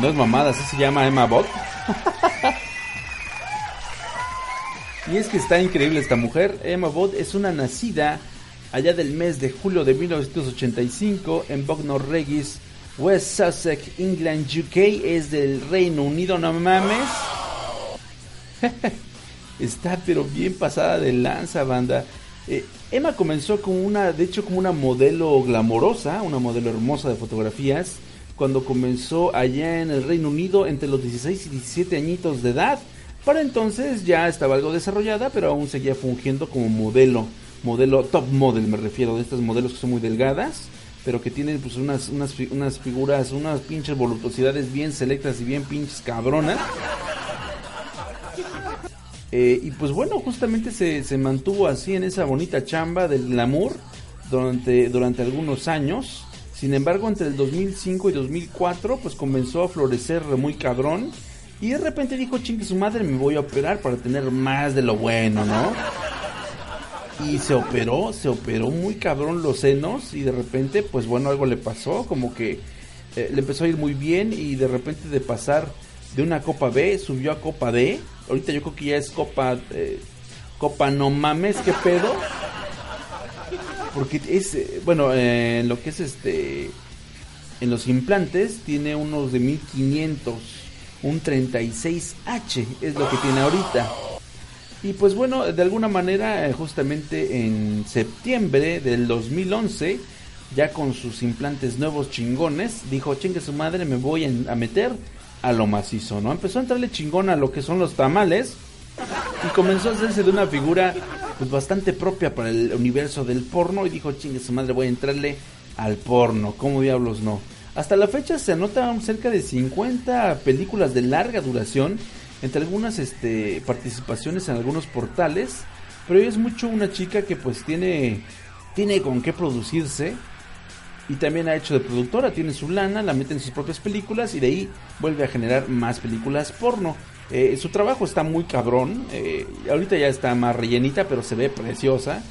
No es mamada, así se llama Emma Bot. [laughs] Y es que está increíble esta mujer. Emma Bott es una nacida allá del mes de julio de 1985 en Bognor Regis, West Sussex, England, UK. Es del Reino Unido, no mames. [laughs] está pero bien pasada de lanza, banda. Eh, Emma comenzó como una, de hecho como una modelo glamorosa, una modelo hermosa de fotografías, cuando comenzó allá en el Reino Unido entre los 16 y 17 añitos de edad. Para entonces ya estaba algo desarrollada, pero aún seguía fungiendo como modelo, modelo top model me refiero, de estas modelos que son muy delgadas, pero que tienen pues unas, unas, unas figuras, unas pinches voluptuosidades bien selectas y bien pinches cabronas. Eh, y pues bueno, justamente se, se, mantuvo así en esa bonita chamba del glamour durante, durante algunos años. Sin embargo, entre el 2005 y 2004, pues comenzó a florecer muy cabrón y de repente dijo, chingue su madre, me voy a operar para tener más de lo bueno, ¿no? Y se operó, se operó muy cabrón los senos y de repente, pues bueno, algo le pasó, como que eh, le empezó a ir muy bien y de repente de pasar de una Copa B subió a Copa D. Ahorita yo creo que ya es Copa... Eh, Copa no mames, qué pedo. Porque es, eh, bueno, eh, lo que es este, en los implantes tiene unos de 1500, un 36H es lo que tiene ahorita. Y pues bueno, de alguna manera, eh, justamente en septiembre del 2011, ya con sus implantes nuevos chingones, dijo, chingue su madre, me voy a meter a lo macizo, ¿no? Empezó a entrarle chingón a lo que son los tamales y comenzó a hacerse de una figura pues bastante propia para el universo del porno y dijo, chingue su madre, voy a entrarle al porno, ¿cómo diablos no? Hasta la fecha se anotan cerca de 50 películas de larga duración, entre algunas este, participaciones en algunos portales, pero es mucho una chica que pues tiene, tiene con qué producirse y también ha hecho de productora, tiene su lana, la mete en sus propias películas y de ahí vuelve a generar más películas porno. Eh, su trabajo está muy cabrón, eh, ahorita ya está más rellenita, pero se ve preciosa.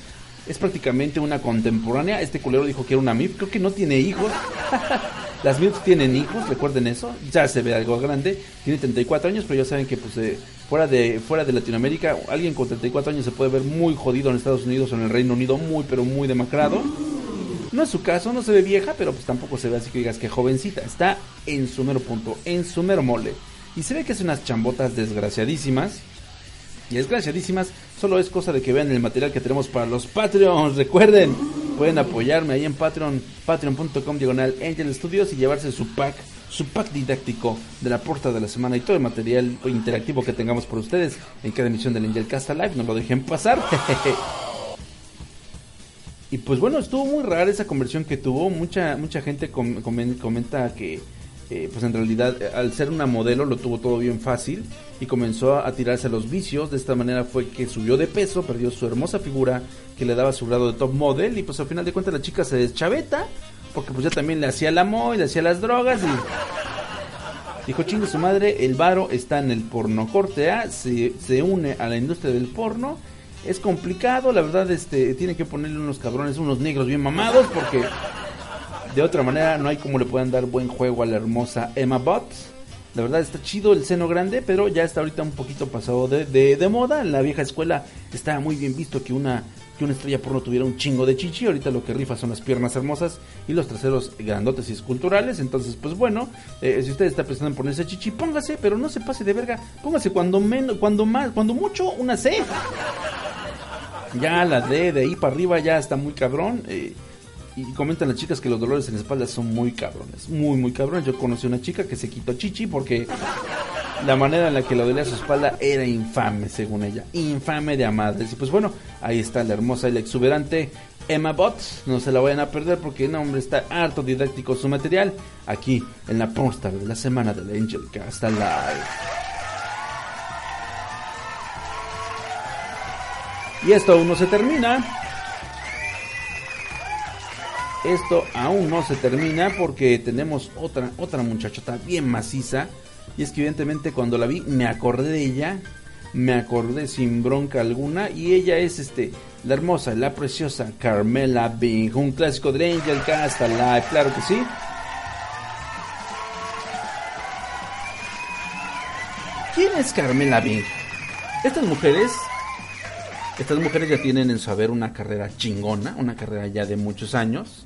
Es prácticamente una contemporánea. Este culero dijo que era una MIP, creo que no tiene hijos. [laughs] Las MIPs tienen hijos, recuerden eso. Ya se ve algo grande. Tiene 34 años, pero ya saben que pues eh, fuera de fuera de Latinoamérica, alguien con 34 años se puede ver muy jodido en Estados Unidos o en el Reino Unido, muy pero muy demacrado. No es su caso, no se ve vieja, pero pues tampoco se ve así que digas que jovencita. Está en su mero punto, en su mero mole. Y se ve que hace unas chambotas desgraciadísimas. Y desgraciadísimas, solo es cosa de que vean el material que tenemos para los Patreons. Recuerden, pueden apoyarme ahí en Patreon, patreon.com diagonal Angel Studios y llevarse su pack, su pack didáctico de la porta de la semana y todo el material interactivo que tengamos por ustedes en cada emisión del Angel Casta Live. No lo dejen pasar. [laughs] Y pues bueno, estuvo muy rara esa conversión que tuvo. Mucha mucha gente com- comen- comenta que eh, pues en realidad eh, al ser una modelo lo tuvo todo bien fácil y comenzó a, tirarse a los vicios. De esta manera fue que subió de peso, perdió su hermosa figura que le daba su grado de top model y pues al final de cuentas la chica se deschaveta porque pues ya también le hacía el amor y le hacía las drogas y dijo chingue su madre, el varo está en el porno corte A, se, se une a la industria del porno. Es complicado, la verdad, este, tiene que ponerle unos cabrones, unos negros bien mamados, porque de otra manera no hay como le puedan dar buen juego a la hermosa Emma Botts. La verdad está chido el seno grande, pero ya está ahorita un poquito pasado de, de, de moda. En la vieja escuela estaba muy bien visto que una, que una estrella porno tuviera un chingo de chichi. Ahorita lo que rifa son las piernas hermosas y los traseros grandotes y esculturales. Entonces, pues bueno, eh, si usted está pensando en ponerse chichi, póngase, pero no se pase de verga. Póngase cuando menos, cuando más, cuando mucho, una C. Ya la D de ahí para arriba ya está muy cabrón. eh, y comentan las chicas que los dolores en la espalda son muy cabrones. Muy, muy cabrones. Yo conocí una chica que se quitó chichi porque la manera en la que le dolía su espalda era infame, según ella. Infame de amadres. Y pues bueno, ahí está la hermosa y la exuberante Emma Botts. No se la vayan a perder porque, no, hombre, está harto didáctico su material. Aquí en la Pornstar de la semana del Angel Cast Live. Y esto aún no se termina. Esto aún no se termina porque tenemos otra, otra muchachota bien maciza. Y es que evidentemente cuando la vi me acordé de ella. Me acordé sin bronca alguna. Y ella es este la hermosa, la preciosa Carmela Bing. Un clásico de Angel Cast claro que sí. ¿Quién es Carmela Bing? Estas mujeres estas mujeres ya tienen en su haber una carrera chingona, una carrera ya de muchos años.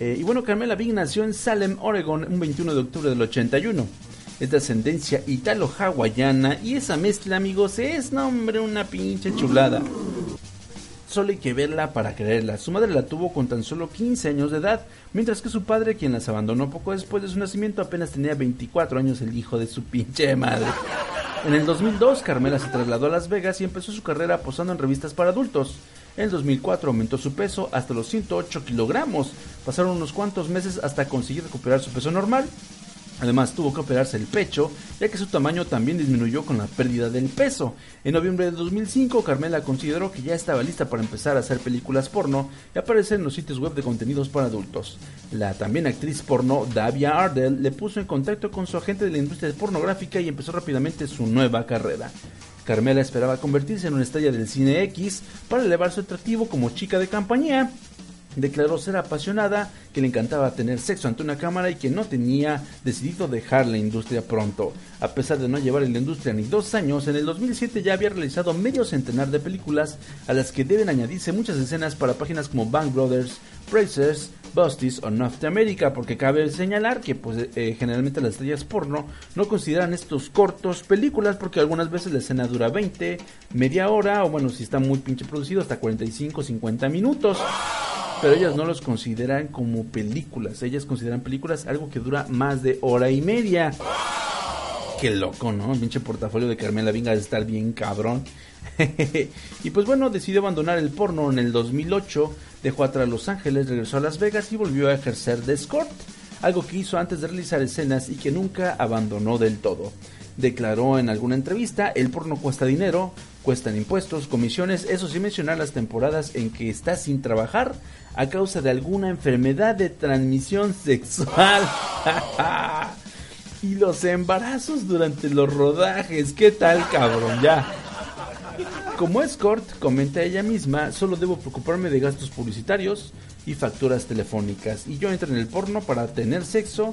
Eh, y bueno, Carmela Bing nació en Salem, Oregon, un 21 de octubre del 81. Es de ascendencia italo-hawaiana y esa mezcla, amigos, es, no hombre, una pinche chulada. Solo hay que verla para creerla. Su madre la tuvo con tan solo 15 años de edad, mientras que su padre, quien las abandonó poco después de su nacimiento, apenas tenía 24 años, el hijo de su pinche madre. En el 2002, Carmela se trasladó a Las Vegas y empezó su carrera posando en revistas para adultos. En el 2004 aumentó su peso hasta los 108 kilogramos. Pasaron unos cuantos meses hasta conseguir recuperar su peso normal. Además tuvo que operarse el pecho, ya que su tamaño también disminuyó con la pérdida del peso. En noviembre de 2005, Carmela consideró que ya estaba lista para empezar a hacer películas porno y aparecer en los sitios web de contenidos para adultos. La también actriz porno Davia Ardell le puso en contacto con su agente de la industria pornográfica y empezó rápidamente su nueva carrera. Carmela esperaba convertirse en una estrella del cine X para elevar su atractivo como chica de compañía. Declaró ser apasionada, que le encantaba tener sexo ante una cámara y que no tenía decidido dejar la industria pronto. A pesar de no llevar en la industria ni dos años, en el 2007 ya había realizado medio centenar de películas a las que deben añadirse muchas escenas para páginas como Bang Brothers, Brazers, Busties o Norteamérica, porque cabe señalar que pues, eh, generalmente las estrellas porno no consideran estos cortos películas porque algunas veces la escena dura 20, media hora o bueno, si está muy pinche producido hasta 45, 50 minutos. Pero ellas no los consideran como películas, ellas consideran películas algo que dura más de hora y media. Qué loco, ¿no? El pinche portafolio de Carmela Vinga de estar bien cabrón. [laughs] y pues bueno, decidió abandonar el porno en el 2008, dejó atrás Los Ángeles, regresó a Las Vegas y volvió a ejercer de escort, algo que hizo antes de realizar escenas y que nunca abandonó del todo. Declaró en alguna entrevista, el porno cuesta dinero, cuestan impuestos, comisiones, eso sin mencionar las temporadas en que está sin trabajar a causa de alguna enfermedad de transmisión sexual. [laughs] y los embarazos durante los rodajes, ¿qué tal cabrón? Ya. Como escort, comenta ella misma, solo debo preocuparme de gastos publicitarios y facturas telefónicas. Y yo entro en el porno para tener sexo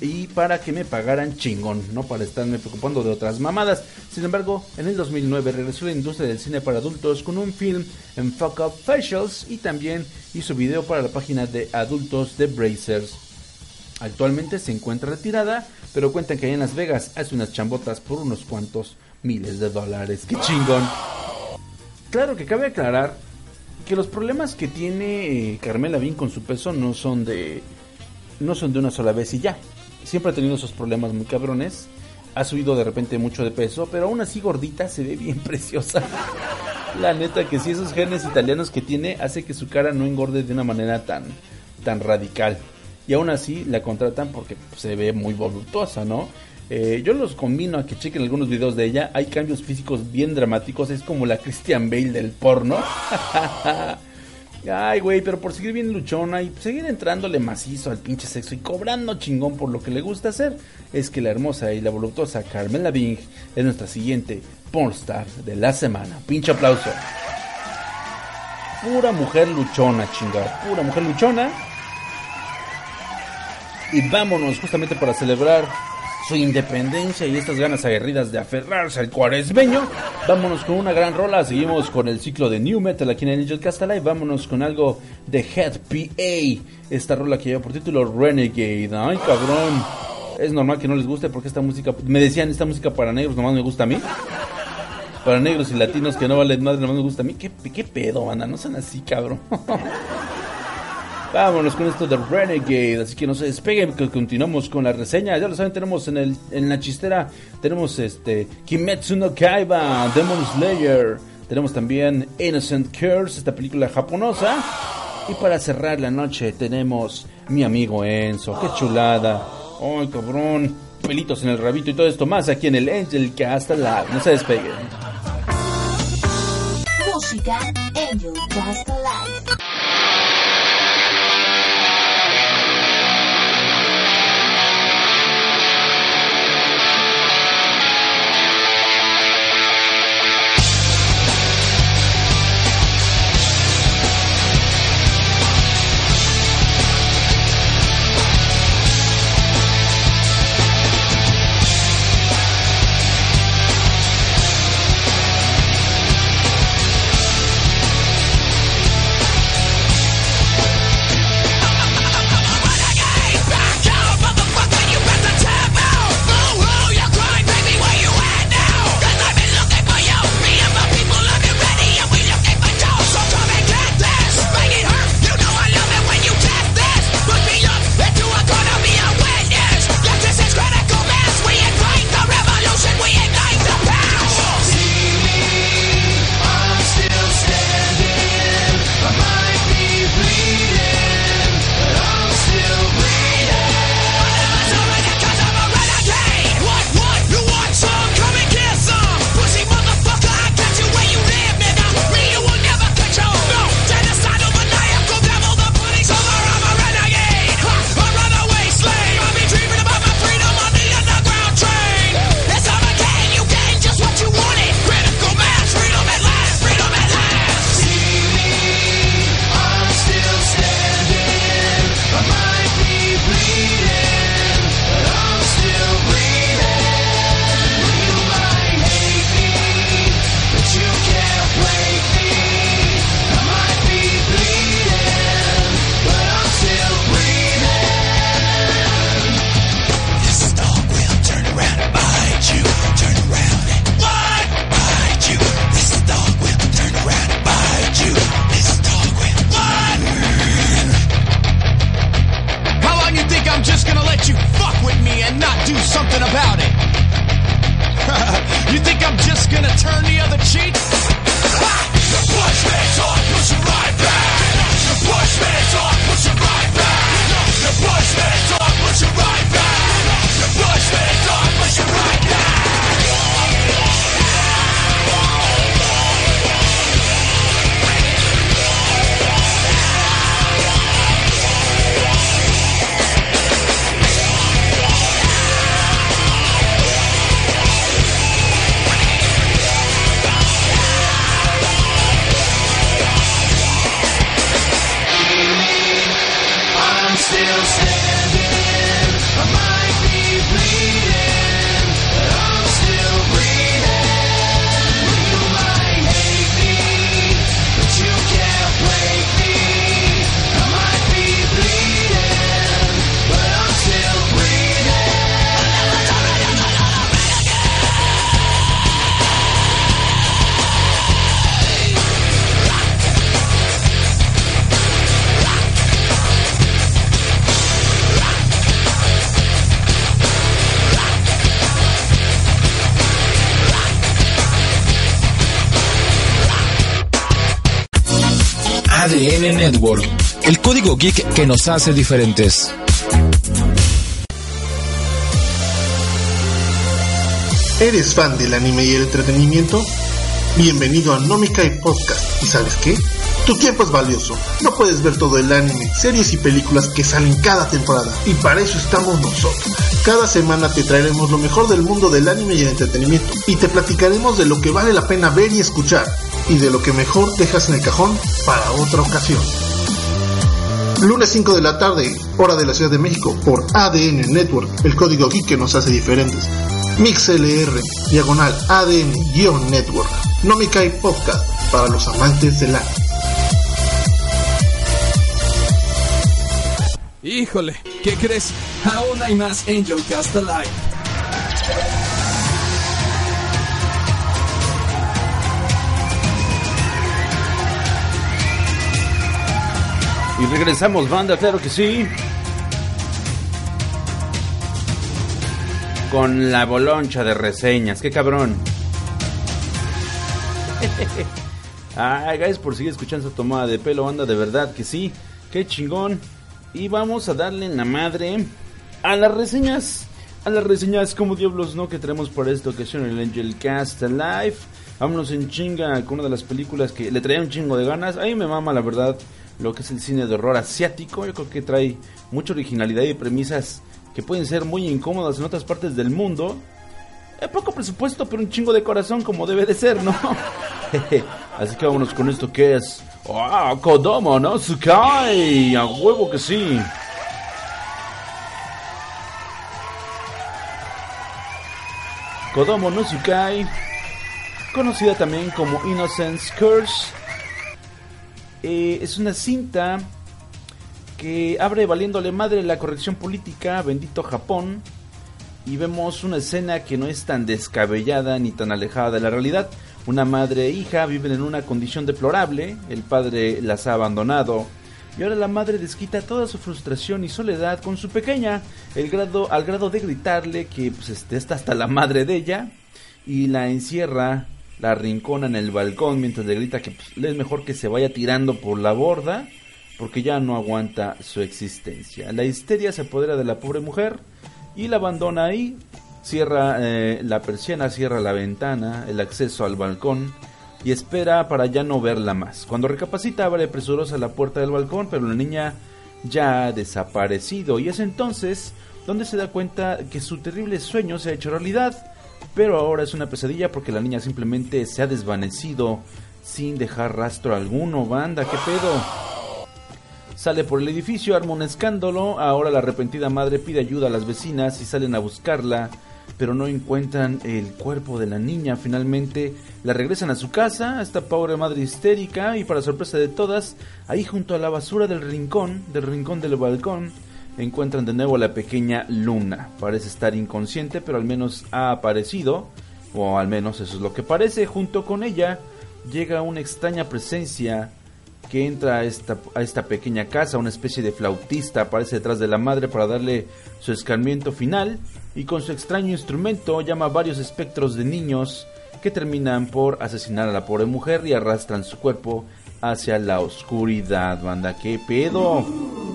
y para que me pagaran chingón, no para estarme preocupando de otras mamadas. Sin embargo, en el 2009 regresó a la industria del cine para adultos con un film en Fuck Up Facials y también hizo video para la página de adultos de Brazers. Actualmente se encuentra retirada, pero cuentan que allá en Las Vegas hace unas chambotas por unos cuantos miles de dólares. ¡Qué chingón! Claro que cabe aclarar que los problemas que tiene eh, Carmela Vin con su peso no son de no son de una sola vez y ya. Siempre ha tenido esos problemas muy cabrones. Ha subido de repente mucho de peso, pero aún así gordita se ve bien [laughs] preciosa. La neta que si esos genes italianos que tiene hace que su cara no engorde de una manera tan tan radical. Y aún así la contratan porque se ve muy voluptuosa, ¿no? Eh, yo los combino a que chequen algunos videos de ella. Hay cambios físicos bien dramáticos. Es como la Christian Bale del porno. [laughs] Ay, güey, pero por seguir bien luchona y seguir entrándole macizo al pinche sexo y cobrando chingón por lo que le gusta hacer, es que la hermosa y la voluptuosa Carmela Bing es nuestra siguiente pornstar de la semana. Pinche aplauso. Pura mujer luchona, chingada. Pura mujer luchona. Y vámonos justamente para celebrar su independencia y estas ganas aguerridas de aferrarse al cuaresmeño. Vámonos con una gran rola, seguimos con el ciclo de New Metal aquí en el Ninja Castle vámonos con algo de Head PA, esta rola que lleva por título Renegade. Ay, cabrón. Es normal que no les guste porque esta música, me decían, esta música para negros nomás me gusta a mí. Para negros y latinos que no valen madre nomás me gusta a mí. ¿Qué, qué pedo, banda? No sean así, cabrón. [laughs] Vámonos con esto de Renegade, así que no se despeguen, que continuamos con la reseña. Ya lo saben, tenemos en, el, en la chistera, tenemos este Kimetsu no Kaiba, Demon Slayer, tenemos también Innocent Curse, esta película japonesa. Y para cerrar la noche tenemos mi amigo Enzo, qué chulada. Ay, cabrón, pelitos en el rabito y todo esto más aquí en el Angel Cast Live. No se despeguen. Música Angel Cast Live. Que nos hace diferentes. ¿Eres fan del anime y el entretenimiento? Bienvenido a Nomikai Podcast. ¿Y sabes qué? Tu tiempo es valioso. No puedes ver todo el anime, series y películas que salen cada temporada. Y para eso estamos nosotros. Cada semana te traeremos lo mejor del mundo del anime y el entretenimiento. Y te platicaremos de lo que vale la pena ver y escuchar. Y de lo que mejor dejas en el cajón para otra ocasión. Lunes 5 de la tarde, hora de la Ciudad de México, por ADN Network, el código geek que nos hace diferentes. MixLR, diagonal ADN-Network. No me cae podcast para los amantes del anime. Híjole, ¿qué crees? Aún hay más Angel Cast Alive. Y regresamos, banda, claro que sí. Con la boloncha de reseñas, qué cabrón. [laughs] Ay, guys, por seguir escuchando esa tomada de pelo, banda, de verdad que sí. Qué chingón. Y vamos a darle en la madre a las reseñas. A las reseñas como diablos no que tenemos por esta ocasión el Angel Cast Live. Vámonos en chinga con una de las películas que le traía un chingo de ganas. A mí me mama la verdad lo que es el cine de horror asiático. Yo creo que trae mucha originalidad y premisas que pueden ser muy incómodas en otras partes del mundo. Eh, poco presupuesto, pero un chingo de corazón como debe de ser, ¿no? [laughs] Así que vámonos con esto que es... ¡Ah, Kodomo, no! ¡Sukai! ¡A huevo que sí! Kodomo no Tsukai, conocida también como Innocence Curse, eh, es una cinta que abre valiéndole madre la corrección política, bendito Japón, y vemos una escena que no es tan descabellada ni tan alejada de la realidad. Una madre e hija viven en una condición deplorable, el padre las ha abandonado y ahora la madre desquita toda su frustración y soledad con su pequeña, el grado, al grado de gritarle que pues, este, está hasta la madre de ella y la encierra, la arrincona en el balcón mientras le grita que pues, es mejor que se vaya tirando por la borda porque ya no aguanta su existencia. La histeria se apodera de la pobre mujer y la abandona ahí, cierra eh, la persiana, cierra la ventana, el acceso al balcón y espera para ya no verla más. Cuando recapacita abre presurosa la puerta del balcón, pero la niña ya ha desaparecido y es entonces donde se da cuenta que su terrible sueño se ha hecho realidad, pero ahora es una pesadilla porque la niña simplemente se ha desvanecido sin dejar rastro alguno. Banda, ¿qué pedo? Sale por el edificio, arma un escándalo. Ahora la arrepentida madre pide ayuda a las vecinas y salen a buscarla, pero no encuentran el cuerpo de la niña. Finalmente la regresan a su casa, esta pobre madre histérica, y para sorpresa de todas, ahí junto a la basura del rincón, del rincón del balcón, encuentran de nuevo a la pequeña Luna. Parece estar inconsciente, pero al menos ha aparecido, o al menos eso es lo que parece. Junto con ella llega una extraña presencia que entra a esta, a esta pequeña casa, una especie de flautista aparece detrás de la madre para darle su escarmiento final y con su extraño instrumento llama a varios espectros de niños que terminan por asesinar a la pobre mujer y arrastran su cuerpo hacia la oscuridad, banda, qué pedo.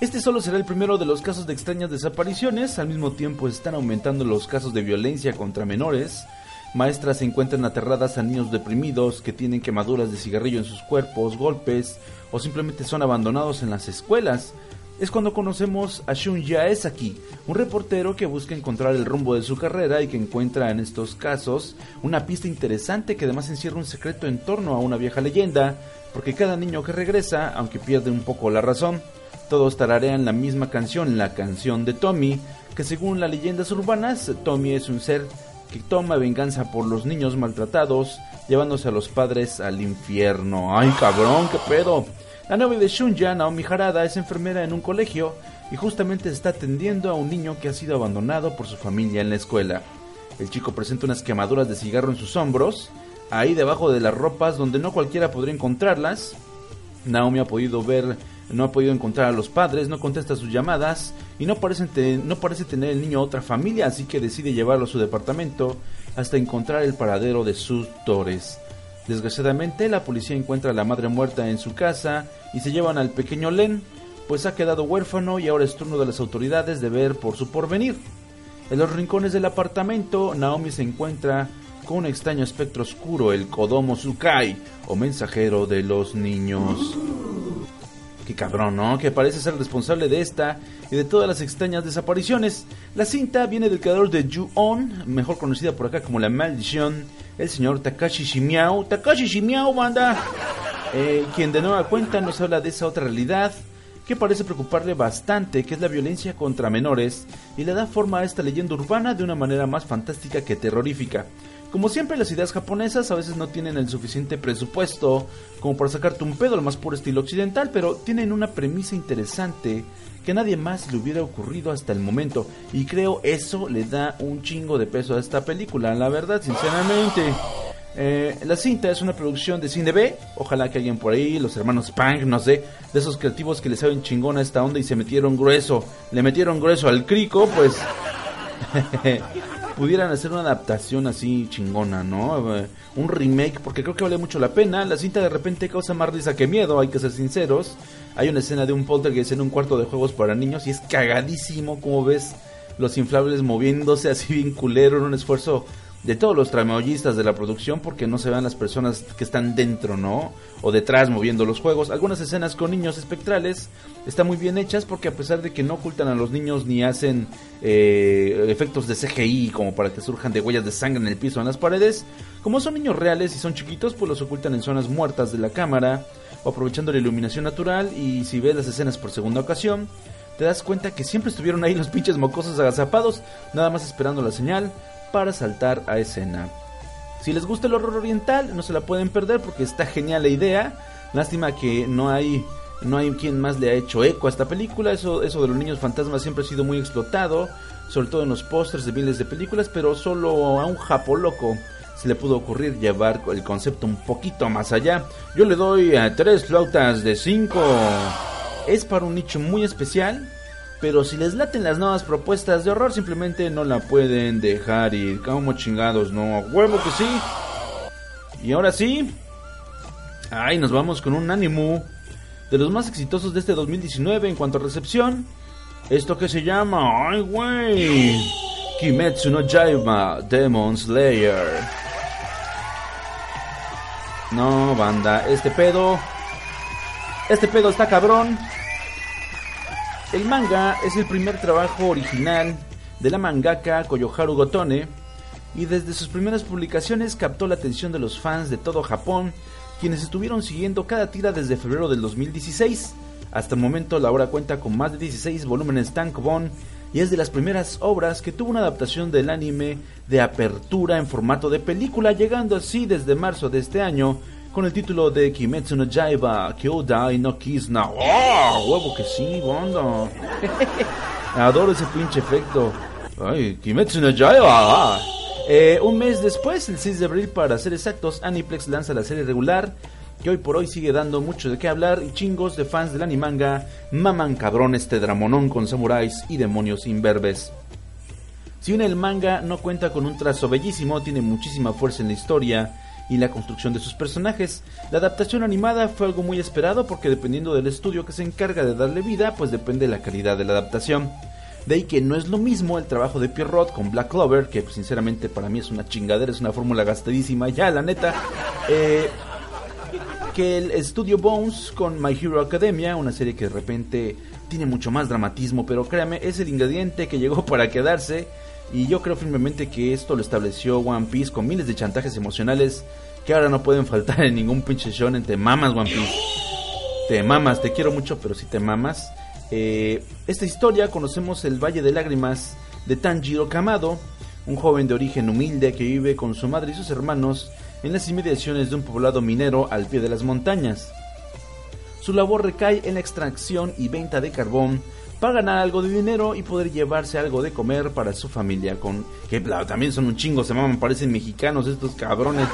Este solo será el primero de los casos de extrañas desapariciones, al mismo tiempo están aumentando los casos de violencia contra menores. Maestras se encuentran aterradas a niños deprimidos que tienen quemaduras de cigarrillo en sus cuerpos, golpes o simplemente son abandonados en las escuelas es cuando conocemos a Shunya Esaki, un reportero que busca encontrar el rumbo de su carrera y que encuentra en estos casos una pista interesante que además encierra un secreto en torno a una vieja leyenda, porque cada niño que regresa, aunque pierde un poco la razón, todos tararean la misma canción, la canción de Tommy, que según las leyendas urbanas, Tommy es un ser que toma venganza por los niños maltratados, llevándose a los padres al infierno. ¡Ay, cabrón, qué pedo! La novia de Shunya, Naomi Harada, es enfermera en un colegio y justamente está atendiendo a un niño que ha sido abandonado por su familia en la escuela. El chico presenta unas quemaduras de cigarro en sus hombros, ahí debajo de las ropas donde no cualquiera podría encontrarlas. Naomi ha podido ver, no ha podido encontrar a los padres, no contesta sus llamadas y no parece, tener el niño otra familia, así que decide llevarlo a su departamento hasta encontrar el paradero de sus tores. Desgraciadamente, la policía encuentra a la madre muerta en su casa y se llevan al pequeño Len, pues ha quedado huérfano y ahora es turno de las autoridades de ver por su porvenir. En los rincones del apartamento, Naomi se encuentra con un extraño espectro oscuro, el Kodomo Sukai, o mensajero de los niños. Qué cabrón, ¿no? Que parece ser responsable de esta y de todas las extrañas desapariciones. La cinta viene del creador de Ju-On, mejor conocida por acá como La Maldición, el señor Takashi Shimiao. Takashi Shimiao, banda. Eh, quien de nueva cuenta nos habla de esa otra realidad que parece preocuparle bastante, que es la violencia contra menores, y le da forma a esta leyenda urbana de una manera más fantástica que terrorífica. Como siempre, las ideas japonesas a veces no tienen el suficiente presupuesto como para sacarte un pedo al más puro estilo occidental, pero tienen una premisa interesante que nadie más le hubiera ocurrido hasta el momento. Y creo eso le da un chingo de peso a esta película, la verdad, sinceramente. Eh, la cinta es una producción de Cine B. Ojalá que alguien por ahí, los hermanos Pang, no sé, de esos creativos que le saben chingón a esta onda y se metieron grueso, le metieron grueso al crico, pues [laughs] pudieran hacer una adaptación así chingona, ¿no? Eh, un remake, porque creo que vale mucho la pena. La cinta de repente causa más risa que miedo, hay que ser sinceros. Hay una escena de un poltergeist en un cuarto de juegos para niños y es cagadísimo como ves los inflables moviéndose así bien culero en un esfuerzo de todos los tramoyistas de la producción porque no se vean las personas que están dentro, ¿no? O detrás moviendo los juegos. Algunas escenas con niños espectrales están muy bien hechas porque a pesar de que no ocultan a los niños ni hacen eh, efectos de CGI como para que surjan de huellas de sangre en el piso en las paredes, como son niños reales y son chiquitos, pues los ocultan en zonas muertas de la cámara o aprovechando la iluminación natural y si ves las escenas por segunda ocasión, te das cuenta que siempre estuvieron ahí los pinches mocosos agazapados, nada más esperando la señal para saltar a escena. Si les gusta el horror oriental, no se la pueden perder porque está genial la idea. Lástima que no hay no hay quien más le ha hecho eco a esta película. Eso, eso de los niños fantasmas siempre ha sido muy explotado, sobre todo en los pósters de miles de películas, pero solo a un japo loco se le pudo ocurrir llevar el concepto un poquito más allá. Yo le doy a tres flautas de 5. Es para un nicho muy especial pero si les laten las nuevas propuestas de horror, simplemente no la pueden dejar ir. Como chingados, no, huevo que sí. Y ahora sí. Ay, nos vamos con un ánimo de los más exitosos de este 2019 en cuanto a recepción. Esto que se llama, ay, güey. Kimetsu no Yaiba Demon Slayer. No, banda, este pedo. Este pedo está cabrón. El manga es el primer trabajo original de la mangaka Koyoharu Gotone y desde sus primeras publicaciones captó la atención de los fans de todo Japón, quienes estuvieron siguiendo cada tira desde febrero del 2016. Hasta el momento la obra cuenta con más de 16 volúmenes tankobon y es de las primeras obras que tuvo una adaptación del anime de apertura en formato de película, llegando así desde marzo de este año con el título de Kimetsu no Yaiba Kyodai no Kizna. ¡Oh! Huevo que sí, banda. [laughs] Adoro ese pinche efecto. Ay, Kimetsu no Yaiba. Eh, un mes después, el 6 de abril para ser exactos, Aniplex lanza la serie regular que hoy por hoy sigue dando mucho de qué hablar y chingos de fans del animanga maman cabrón este dramonón con samuráis y demonios imberbes. Si bien el manga no cuenta con un trazo bellísimo, tiene muchísima fuerza en la historia y la construcción de sus personajes. La adaptación animada fue algo muy esperado porque dependiendo del estudio que se encarga de darle vida, pues depende de la calidad de la adaptación. De ahí que no es lo mismo el trabajo de Pierrot con Black Clover, que pues, sinceramente para mí es una chingadera, es una fórmula gastadísima, ya la neta. Eh, que el estudio Bones con My Hero Academia, una serie que de repente tiene mucho más dramatismo, pero créame, es el ingrediente que llegó [laughs] para quedarse. Y yo creo firmemente que esto lo estableció One Piece con miles de chantajes emocionales que ahora no pueden faltar en ningún pinche shonen. Te mamas, One Piece. Te mamas, te quiero mucho, pero si te mamas. Eh, esta historia conocemos el Valle de Lágrimas de Tanjiro Kamado, un joven de origen humilde que vive con su madre y sus hermanos en las inmediaciones de un poblado minero al pie de las montañas. Su labor recae en la extracción y venta de carbón para ganar algo de dinero y poder llevarse algo de comer para su familia. Con que también son un chingo, se maman, parecen mexicanos estos cabrones.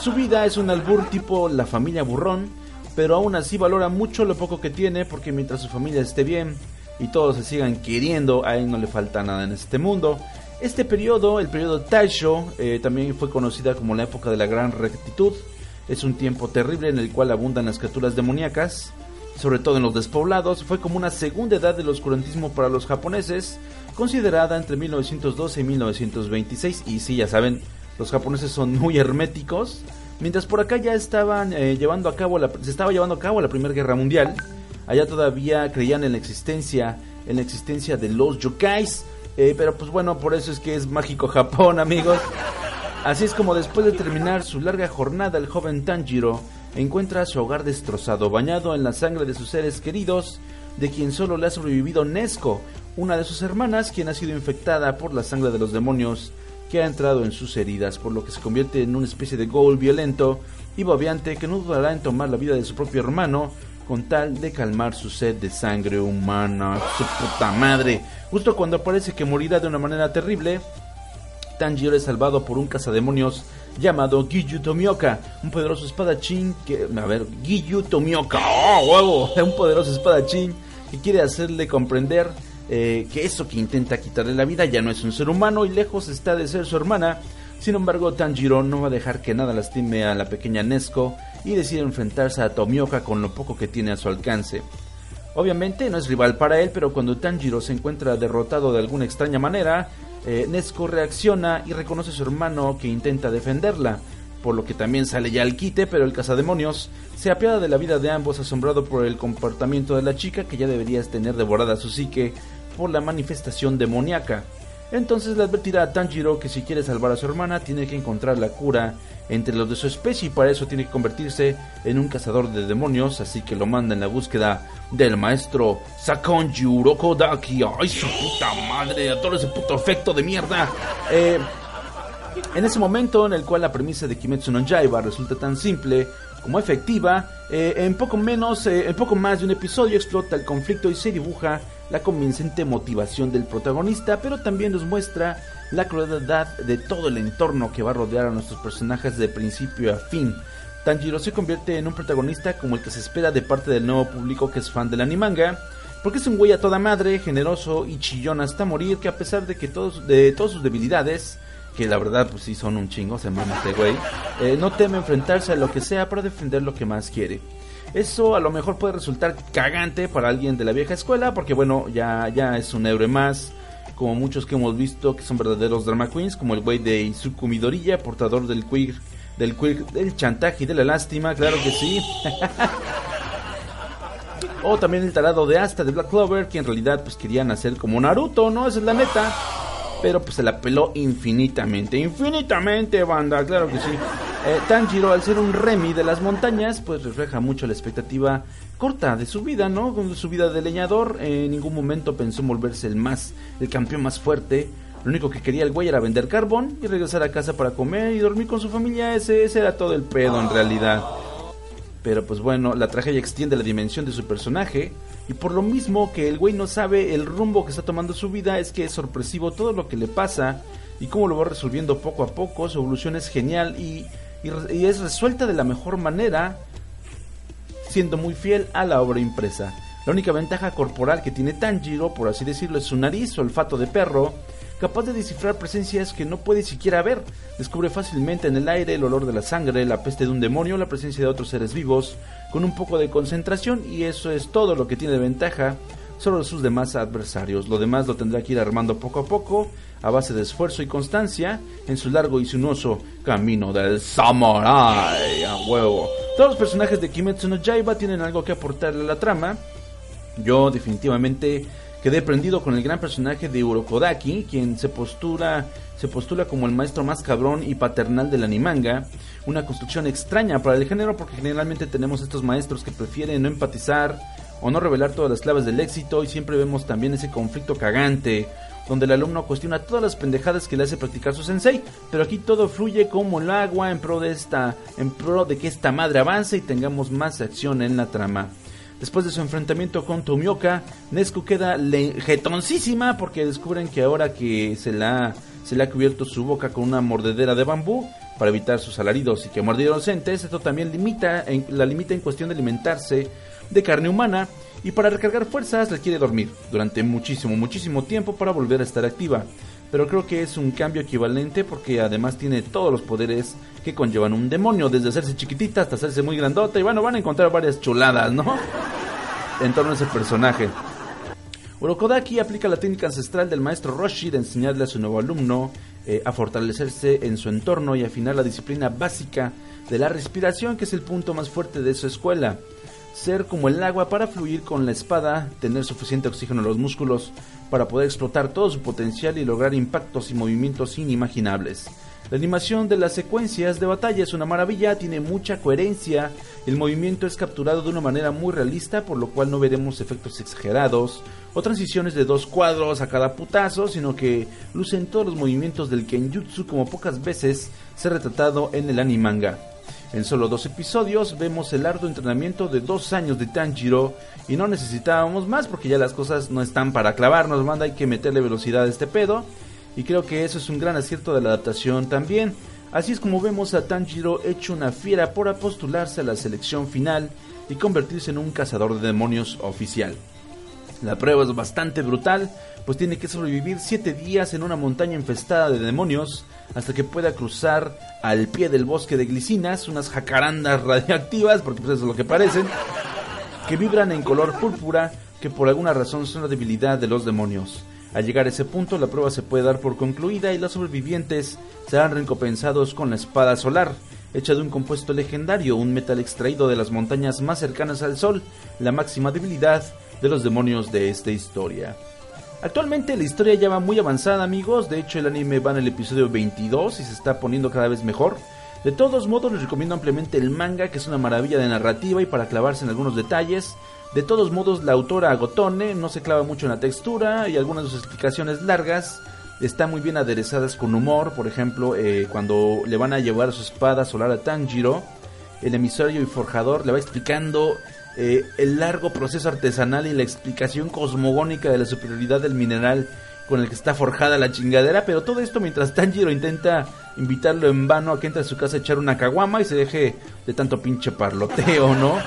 Su vida es un albur tipo la familia burrón, pero aún así valora mucho lo poco que tiene porque mientras su familia esté bien y todos se sigan queriendo, a él no le falta nada en este mundo. Este periodo, el periodo Taisho, eh, también fue conocida como la época de la gran rectitud. Es un tiempo terrible en el cual abundan las criaturas demoníacas, sobre todo en los despoblados. Fue como una segunda edad del oscurantismo para los japoneses, considerada entre 1912 y 1926. Y sí, ya saben, los japoneses son muy herméticos. Mientras por acá ya estaban eh, llevando a cabo la, se estaba llevando a cabo la Primera Guerra Mundial, allá todavía creían en la existencia, en la existencia de los yokais. Eh, pero pues bueno, por eso es que es mágico Japón, amigos. Así es como después de terminar su larga jornada, el joven Tanjiro encuentra su hogar destrozado, bañado en la sangre de sus seres queridos, de quien solo le ha sobrevivido Nesco, una de sus hermanas, quien ha sido infectada por la sangre de los demonios que ha entrado en sus heridas, por lo que se convierte en una especie de ghoul violento y babeante que no dudará en tomar la vida de su propio hermano con tal de calmar su sed de sangre humana. Su puta madre. Justo cuando parece que morirá de una manera terrible, Tanjiro es salvado por un cazademonios llamado Giyu Tomioka, un poderoso espadachín que, a ver, Giyu Tomioka, ¡oh, huevo! Un poderoso espadachín que quiere hacerle comprender eh, que eso que intenta quitarle la vida ya no es un ser humano y lejos está de ser su hermana. Sin embargo, Tanjiro no va a dejar que nada lastime a la pequeña Nesco y decide enfrentarse a Tomioka con lo poco que tiene a su alcance. Obviamente no es rival para él, pero cuando Tanjiro se encuentra derrotado de alguna extraña manera, eh, Nesco reacciona y reconoce a su hermano que intenta defenderla, por lo que también sale ya al quite, pero el cazademonios se apiada de la vida de ambos asombrado por el comportamiento de la chica que ya debería tener devorada su psique por la manifestación demoníaca. Entonces le advertirá a Tanjiro que si quiere salvar a su hermana tiene que encontrar la cura entre los de su especie y para eso tiene que convertirse en un cazador de demonios, así que lo manda en la búsqueda del maestro Sakonji Urokodaki. ¡Ay, su puta madre! A todo ese puto efecto de mierda. Eh, en ese momento en el cual la premisa de Kimetsu no Yaiba resulta tan simple como efectiva, eh, en poco menos, eh, en poco más de un episodio explota el conflicto y se dibuja la convincente motivación del protagonista, pero también nos muestra la crueldad de todo el entorno que va a rodear a nuestros personajes de principio a fin. Tanjiro se convierte en un protagonista como el que se espera de parte del nuevo público que es fan del animanga, porque es un güey a toda madre, generoso y chillón hasta morir, que a pesar de que todos, de todas sus debilidades, que la verdad pues sí son un chingo, se mama este güey, eh, no teme enfrentarse a lo que sea para defender lo que más quiere. Eso a lo mejor puede resultar cagante para alguien de la vieja escuela, porque bueno, ya, ya es un héroe más, como muchos que hemos visto que son verdaderos drama queens, como el güey de Izuku Midoriya, portador del queer, del queer, del chantaje y de la lástima, claro que sí. [laughs] o también el tarado de Asta de Black Clover, que en realidad pues querían hacer como Naruto, ¿no? Esa es la neta. Pero pues se la peló infinitamente, infinitamente, banda, claro que sí. Eh, Tanjiro, al ser un Remy de las montañas, pues refleja mucho la expectativa corta de su vida, ¿no? Con su vida de leñador, en ningún momento pensó en volverse el más, el campeón más fuerte. Lo único que quería el güey era vender carbón y regresar a casa para comer y dormir con su familia. Ese, ese era todo el pedo en realidad. Pero pues bueno, la tragedia extiende la dimensión de su personaje. Y por lo mismo que el güey no sabe el rumbo que está tomando su vida, es que es sorpresivo todo lo que le pasa y cómo lo va resolviendo poco a poco. Su evolución es genial y, es resuelta de la mejor manera, siendo muy fiel a la obra impresa. La única ventaja corporal que tiene Tanjiro, por así decirlo, es su nariz, olfato de perro, capaz de descifrar presencias que no puede siquiera ver. Descubre fácilmente en el aire el olor de la sangre, la peste de un demonio, la presencia de otros seres vivos, con un poco de concentración y eso es todo lo que tiene de ventaja sobre sus demás adversarios. Lo demás lo tendrá que ir armando poco a poco, a base de esfuerzo y constancia, en su largo y sinuoso camino del samurai. A huevo. Todos los personajes de Kimetsu no Yaiba tienen algo que aportarle a la trama. Yo definitivamente quedé prendido con el gran personaje de Urokodaki, quien se postula, se postula como el maestro más cabrón y paternal del animanga, una construcción extraña para el género porque generalmente tenemos estos maestros que prefieren no empatizar o no revelar todas las claves del éxito y siempre vemos también ese conflicto cagante donde el alumno cuestiona todas las pendejadas que le hace practicar su sensei, pero aquí todo fluye como el agua en pro de esta en pro de que esta madre avance y tengamos más acción en la trama. Después de su enfrentamiento con Tomioka, Nesco queda jetoncísima porque descubren que ahora que se la, se le ha cubierto su boca con una mordedera de bambú para evitar sus alaridos y que mordió inocentes, esto también limita en, la limita en cuestión de alimentarse de carne humana y para recargar fuerzas requiere dormir durante muchísimo, muchísimo tiempo para volver a estar activa. Pero creo que es un cambio equivalente porque además tiene todos los poderes que conllevan un demonio, desde hacerse chiquitita hasta hacerse muy grandota y bueno, van a encontrar varias chuladas, ¿no? En torno a ese personaje. Urokodaki aplica la técnica ancestral del maestro Roshi de enseñarle a su nuevo alumno eh, a fortalecerse en su entorno y afinar la disciplina básica de la respiración, que es el punto más fuerte de su escuela ser como el agua para fluir con la espada, tener suficiente oxígeno en los músculos para poder explotar todo su potencial y lograr impactos y movimientos inimaginables. La animación de las secuencias de batalla es una maravilla, tiene mucha coherencia, el movimiento es capturado de una manera muy realista, por lo cual no veremos efectos exagerados o transiciones de dos cuadros a cada putazo, sino que lucen todos los movimientos del Kenjutsu como pocas veces se ha retratado en el animanga. En solo dos episodios vemos el arduo entrenamiento de dos años de Tanjiro y no necesitábamos más porque ya las cosas no están para clavarnos, manda, hay que meterle velocidad a este pedo. Y creo que eso es un gran acierto de la adaptación también. Así es como vemos a Tanjiro hecho una fiera por apostularse a la selección final y convertirse en un cazador de demonios oficial. La prueba es bastante brutal, pues tiene que sobrevivir 7 días en una montaña infestada de demonios hasta que pueda cruzar al pie del bosque de glicinas, unas jacarandas radiactivas, porque pues eso es lo que parecen, que vibran en color púrpura, que por alguna razón son la debilidad de los demonios. Al llegar a ese punto, la prueba se puede dar por concluida y los sobrevivientes serán recompensados con la espada solar, hecha de un compuesto legendario, un metal extraído de las montañas más cercanas al Sol, la máxima debilidad de los demonios de esta historia. Actualmente la historia ya va muy avanzada amigos, de hecho el anime va en el episodio 22 y se está poniendo cada vez mejor. De todos modos les recomiendo ampliamente el manga que es una maravilla de narrativa y para clavarse en algunos detalles. De todos modos la autora Agotone no se clava mucho en la textura y algunas de sus explicaciones largas están muy bien aderezadas con humor, por ejemplo eh, cuando le van a llevar su espada solar a Tanjiro, el emisario y forjador le va explicando eh, el largo proceso artesanal y la explicación cosmogónica de la superioridad del mineral con el que está forjada la chingadera, pero todo esto mientras Tanjiro intenta invitarlo en vano a que entre a su casa a echar una caguama y se deje de tanto pinche parloteo, ¿no?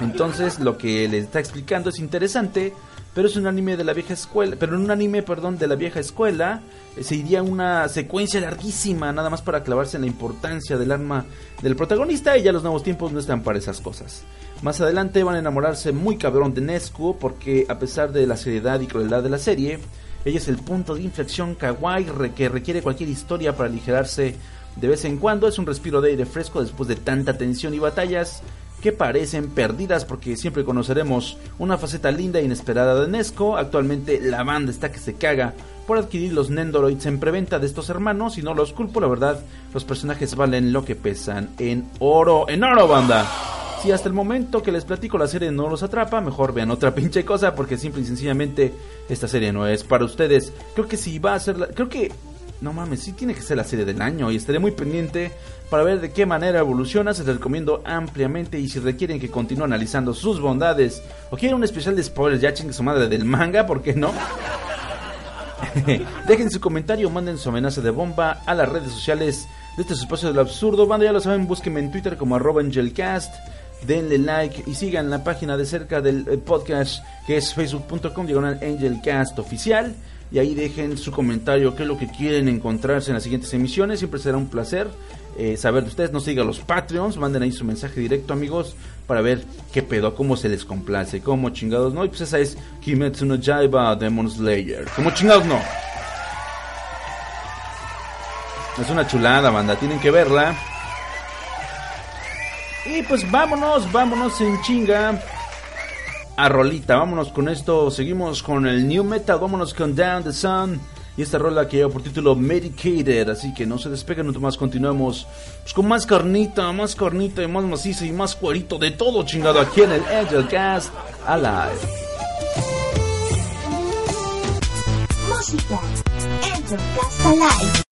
Entonces lo que le está explicando es interesante, pero es un anime de la vieja escuela, pero en un anime, perdón, de la vieja escuela eh, se iría una secuencia larguísima nada más para clavarse en la importancia del arma del protagonista y ya los nuevos tiempos no están para esas cosas. Más adelante van a enamorarse muy cabrón de Nesco porque a pesar de la seriedad y crueldad de la serie, ella es el punto de inflexión kawaii que requiere cualquier historia para aligerarse de vez en cuando. Es un respiro de aire fresco después de tanta tensión y batallas que parecen perdidas porque siempre conoceremos una faceta linda e inesperada de Nesco. Actualmente la banda está que se caga por adquirir los Nendoroids en preventa de estos hermanos y no los culpo, la verdad, los personajes valen lo que pesan en oro, en oro banda. Si hasta el momento que les platico la serie no los atrapa, mejor vean otra [laughs] pinche cosa porque simple y sencillamente esta serie no es para ustedes. Creo que si va a ser la... Creo que... No mames, sí tiene que ser la serie del año y estaré muy pendiente para ver de qué manera evoluciona. Se les recomiendo ampliamente y si requieren que continúe analizando sus bondades o quieren un especial de spoilers, ya chingue su madre del manga, ¿por qué no? [laughs] Dejen su comentario, manden su amenaza de bomba a las redes sociales de este espacio del absurdo. Banda, ya lo saben, búsquenme en Twitter como arroba angelcast denle like y sigan la página de cerca del eh, podcast que es facebook.com diagonal angelcast oficial. Y ahí dejen su comentario, qué es lo que quieren encontrarse en las siguientes emisiones. Siempre será un placer eh, saber de ustedes. No sigan los Patreons, manden ahí su mensaje directo, amigos, para ver qué pedo, cómo se les complace, cómo chingados no. Y pues esa es Kimetsu no Demon Slayer. Como chingados no. Es una chulada, banda, tienen que verla. Y pues vámonos, vámonos en chinga a rolita. Vámonos con esto. Seguimos con el new metal. Vámonos con Down the Sun. Y esta rola que lleva por título Medicated. Así que no se despeguen, no más continuamos pues, con más carnita, más carnita y más maciza y más cuerito de todo chingado aquí en el Angel Cast Alive. Música. Angel Cast Alive.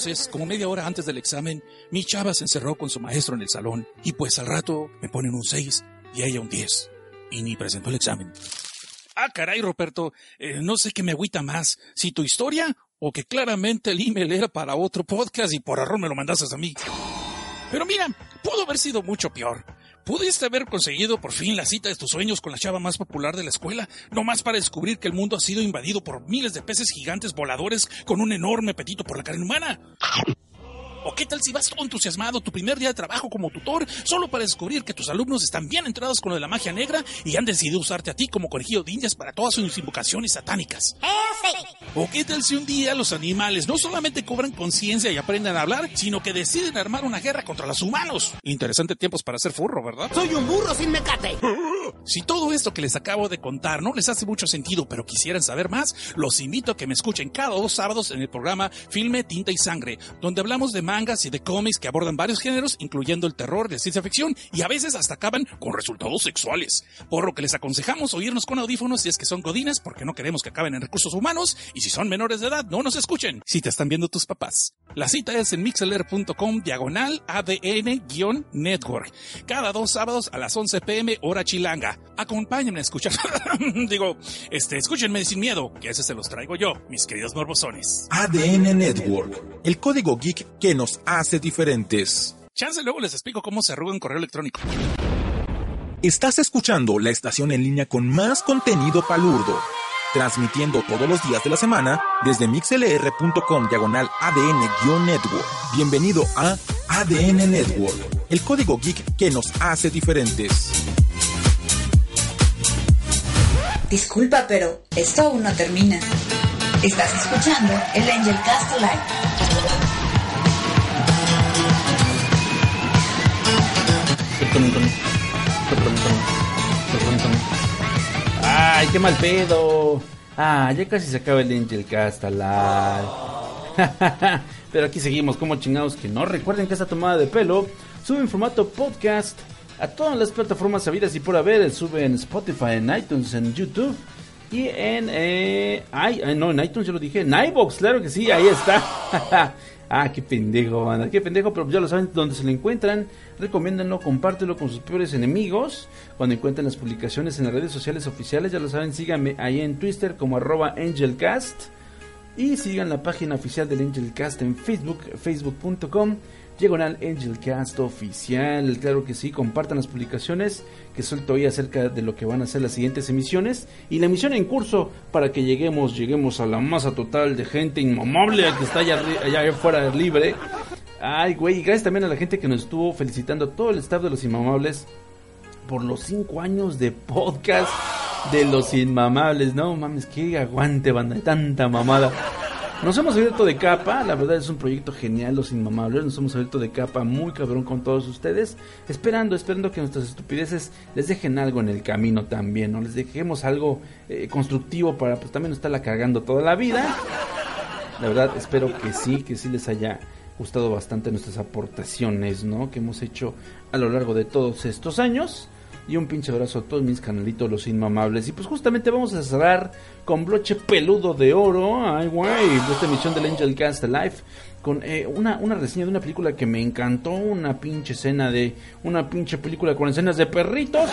Entonces, como media hora antes del examen, mi chava se encerró con su maestro en el salón y pues al rato me ponen un 6 y ella un 10. Y ni presentó el examen. Ah, caray, Roberto, eh, no sé qué me agüita más, si tu historia o que claramente el email era para otro podcast y por error me lo mandaste a mí. Pero mira, pudo haber sido mucho peor. Pudiste haber conseguido por fin la cita de tus sueños con la chava más popular de la escuela, nomás para descubrir que el mundo ha sido invadido por miles de peces gigantes voladores con un enorme apetito por la carne humana. ¿O qué tal si vas todo entusiasmado tu primer día de trabajo como tutor solo para descubrir que tus alumnos están bien entrados con lo de la magia negra y han decidido usarte a ti como conejillo de indias para todas sus invocaciones satánicas? ¿O qué tal si un día los animales no solamente cobran conciencia y aprenden a hablar, sino que deciden armar una guerra contra los humanos? Interesante tiempos para ser furro, ¿verdad? Soy un burro sin mecate. [laughs] Si todo esto que les acabo de contar no les hace mucho sentido, pero quisieran saber más, los invito a que me escuchen cada dos sábados en el programa Filme, Tinta y Sangre, donde hablamos de mangas y de cómics que abordan varios géneros, incluyendo el terror de ciencia ficción, y a veces hasta acaban con resultados sexuales. Por lo que les aconsejamos oírnos con audífonos si es que son godines, porque no queremos que acaben en recursos humanos, y si son menores de edad, no nos escuchen, si te están viendo tus papás. La cita es en mixler.com diagonal ADN-network, cada dos sábados a las 11 pm hora chilanga. Acompáñenme a escuchar, [laughs] digo, este, escúchenme sin miedo, que ese se los traigo yo, mis queridos morbosones. ADN Network, el código geek que nos hace diferentes. Chance luego les explico cómo se arruga un correo electrónico. Estás escuchando la estación en línea con más contenido palurdo, transmitiendo todos los días de la semana desde mixlr.com diagonal ADN-network. Bienvenido a ADN Network, el código geek que nos hace diferentes. Disculpa, pero esto aún no termina. Estás escuchando el Angel Cast Live. Ay, qué mal pedo. Ah, ya casi se acaba el Angel Cast Alive. [laughs] Pero aquí seguimos como chingados que no. Recuerden que esta tomada de pelo sube en formato podcast a todas las plataformas sabidas y por haber. Sube en Spotify, en iTunes, en YouTube y en... Eh, ay, no, en iTunes yo lo dije. En iVoox, claro que sí, ahí está. [laughs] ah, qué pendejo, qué pendejo, pero ya lo saben dónde se lo encuentran. Recomiéndenlo, compártelo con sus peores enemigos. Cuando encuentren las publicaciones en las redes sociales oficiales, ya lo saben, síganme ahí en Twitter como arroba angelcast. Y sigan la página oficial del Angelcast en Facebook, facebook.com, diagonal Angelcast oficial. Claro que sí, compartan las publicaciones que suelto hoy acerca de lo que van a ser las siguientes emisiones y la emisión en curso para que lleguemos, lleguemos a la masa total de gente inmamable que está allá, allá afuera libre. Ay, güey, y gracias también a la gente que nos estuvo felicitando, a todo el staff de los inmamables por los cinco años de podcast de los inmamables. No mames, que aguante, banda, tanta mamada. Nos hemos abierto de capa, la verdad es un proyecto genial, Los Inmamables. Nos hemos abierto de capa muy cabrón con todos ustedes. Esperando, esperando que nuestras estupideces les dejen algo en el camino también, ¿no? Les dejemos algo eh, constructivo para pues también no estarla cagando toda la vida. La verdad, espero que sí, que sí les haya gustado bastante nuestras aportaciones, ¿no? Que hemos hecho a lo largo de todos estos años. Y un pinche abrazo a todos mis canalitos, los inmamables. Y pues justamente vamos a cerrar con broche peludo de oro. Ay, güey, de esta emisión del Angel Cast Live. Con eh, una, una reseña de una película que me encantó. Una pinche escena de. Una pinche película con escenas de perritos.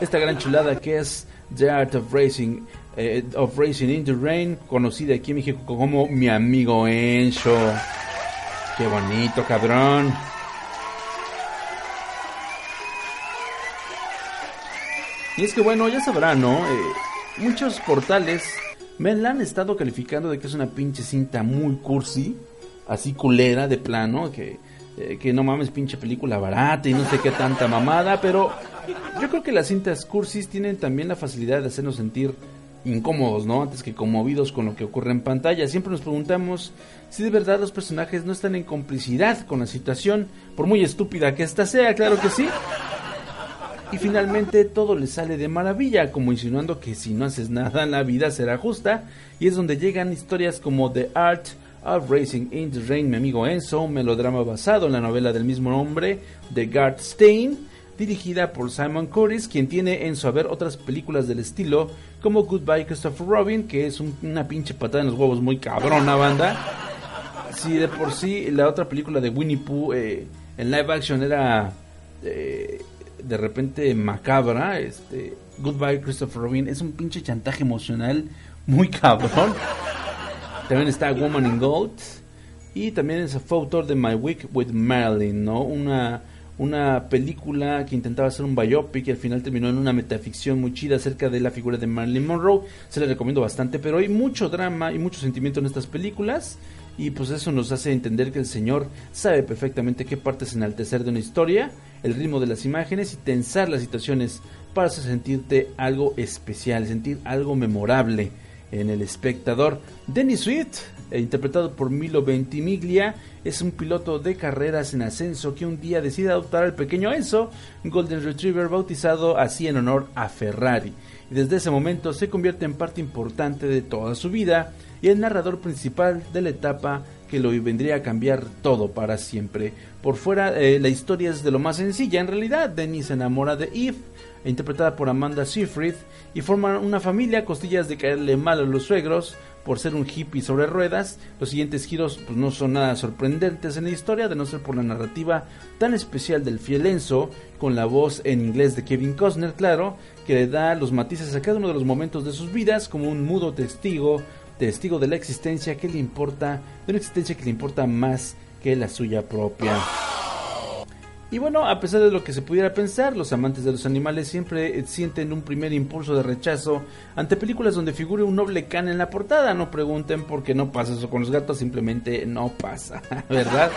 Esta gran chulada que es The Art of Racing. eh, of Racing in the Rain. Conocida aquí en México como Mi Amigo Encho. Qué bonito, cabrón. Y es que bueno, ya sabrán, ¿no? Eh, muchos portales me la han estado calificando de que es una pinche cinta muy cursi, así culera de plano, que, eh, que no mames pinche película barata y no sé qué tanta mamada, pero yo creo que las cintas cursis tienen también la facilidad de hacernos sentir incómodos, ¿no? Antes que conmovidos con lo que ocurre en pantalla. Siempre nos preguntamos si de verdad los personajes no están en complicidad con la situación, por muy estúpida que ésta sea, claro que sí. Y finalmente todo le sale de maravilla, como insinuando que si no haces nada la vida será justa. Y es donde llegan historias como The Art of Racing in the Rain, mi amigo Enzo, un melodrama basado en la novela del mismo nombre de Garth Stein, dirigida por Simon Curtis, quien tiene en su haber otras películas del estilo como Goodbye Christopher Robin, que es un- una pinche patada en los huevos muy cabrona banda. Si de por sí la otra película de Winnie Pooh eh, en live action era eh, de repente macabra, este Goodbye Christopher Robin es un pinche chantaje emocional muy [laughs] cabrón. También está Woman in Gold y también es fue autor de My Week with Marilyn, ¿no? Una una película que intentaba hacer un biopic y al final terminó en una metaficción muy chida acerca de la figura de Marilyn Monroe. Se la recomiendo bastante, pero hay mucho drama y mucho sentimiento en estas películas y pues eso nos hace entender que el señor sabe perfectamente qué partes enaltecer de una historia, el ritmo de las imágenes y tensar las situaciones para sentirte algo especial, sentir algo memorable en el espectador. Dennis Sweet, eh, interpretado por Milo Ventimiglia, es un piloto de carreras en ascenso que un día decide adoptar al pequeño Enzo, Golden Retriever bautizado así en honor a Ferrari. Y desde ese momento se convierte en parte importante de toda su vida y el narrador principal de la etapa que lo vendría a cambiar todo para siempre. Por fuera, eh, la historia es de lo más sencilla. En realidad, Denny se enamora de Eve, interpretada por Amanda Seyfried, y forman una familia costillas de caerle mal a los suegros por ser un hippie sobre ruedas. Los siguientes giros pues, no son nada sorprendentes en la historia, de no ser por la narrativa tan especial del fiel Enzo, con la voz en inglés de Kevin Costner, claro, que le da los matices a cada uno de los momentos de sus vidas como un mudo testigo, testigo de la existencia que le importa, de una existencia que le importa más que la suya propia. Y bueno, a pesar de lo que se pudiera pensar, los amantes de los animales siempre sienten un primer impulso de rechazo ante películas donde figure un noble can en la portada. No pregunten por qué no pasa eso con los gatos, simplemente no pasa, [laughs] ¿verdad?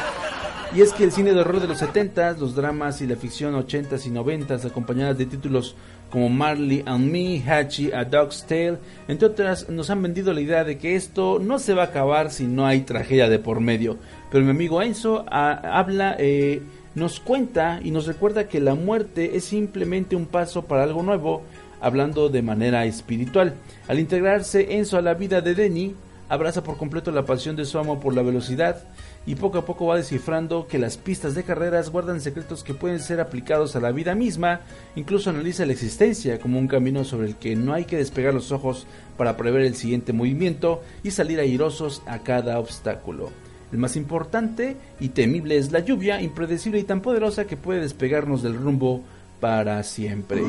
Y es que el cine de horror de los 70s, los dramas y la ficción 80s y 90s, acompañadas de títulos como Marley and Me, Hachi, A Dog's Tale, entre otras, nos han vendido la idea de que esto no se va a acabar si no hay tragedia de por medio. Pero mi amigo Enzo ah, habla, eh, nos cuenta y nos recuerda que la muerte es simplemente un paso para algo nuevo, hablando de manera espiritual. Al integrarse Enzo a la vida de Denny, abraza por completo la pasión de su amo por la velocidad y poco a poco va descifrando que las pistas de carreras guardan secretos que pueden ser aplicados a la vida misma, incluso analiza la existencia como un camino sobre el que no hay que despegar los ojos para prever el siguiente movimiento y salir airosos a cada obstáculo. El más importante y temible es la lluvia, impredecible y tan poderosa que puede despegarnos del rumbo para siempre.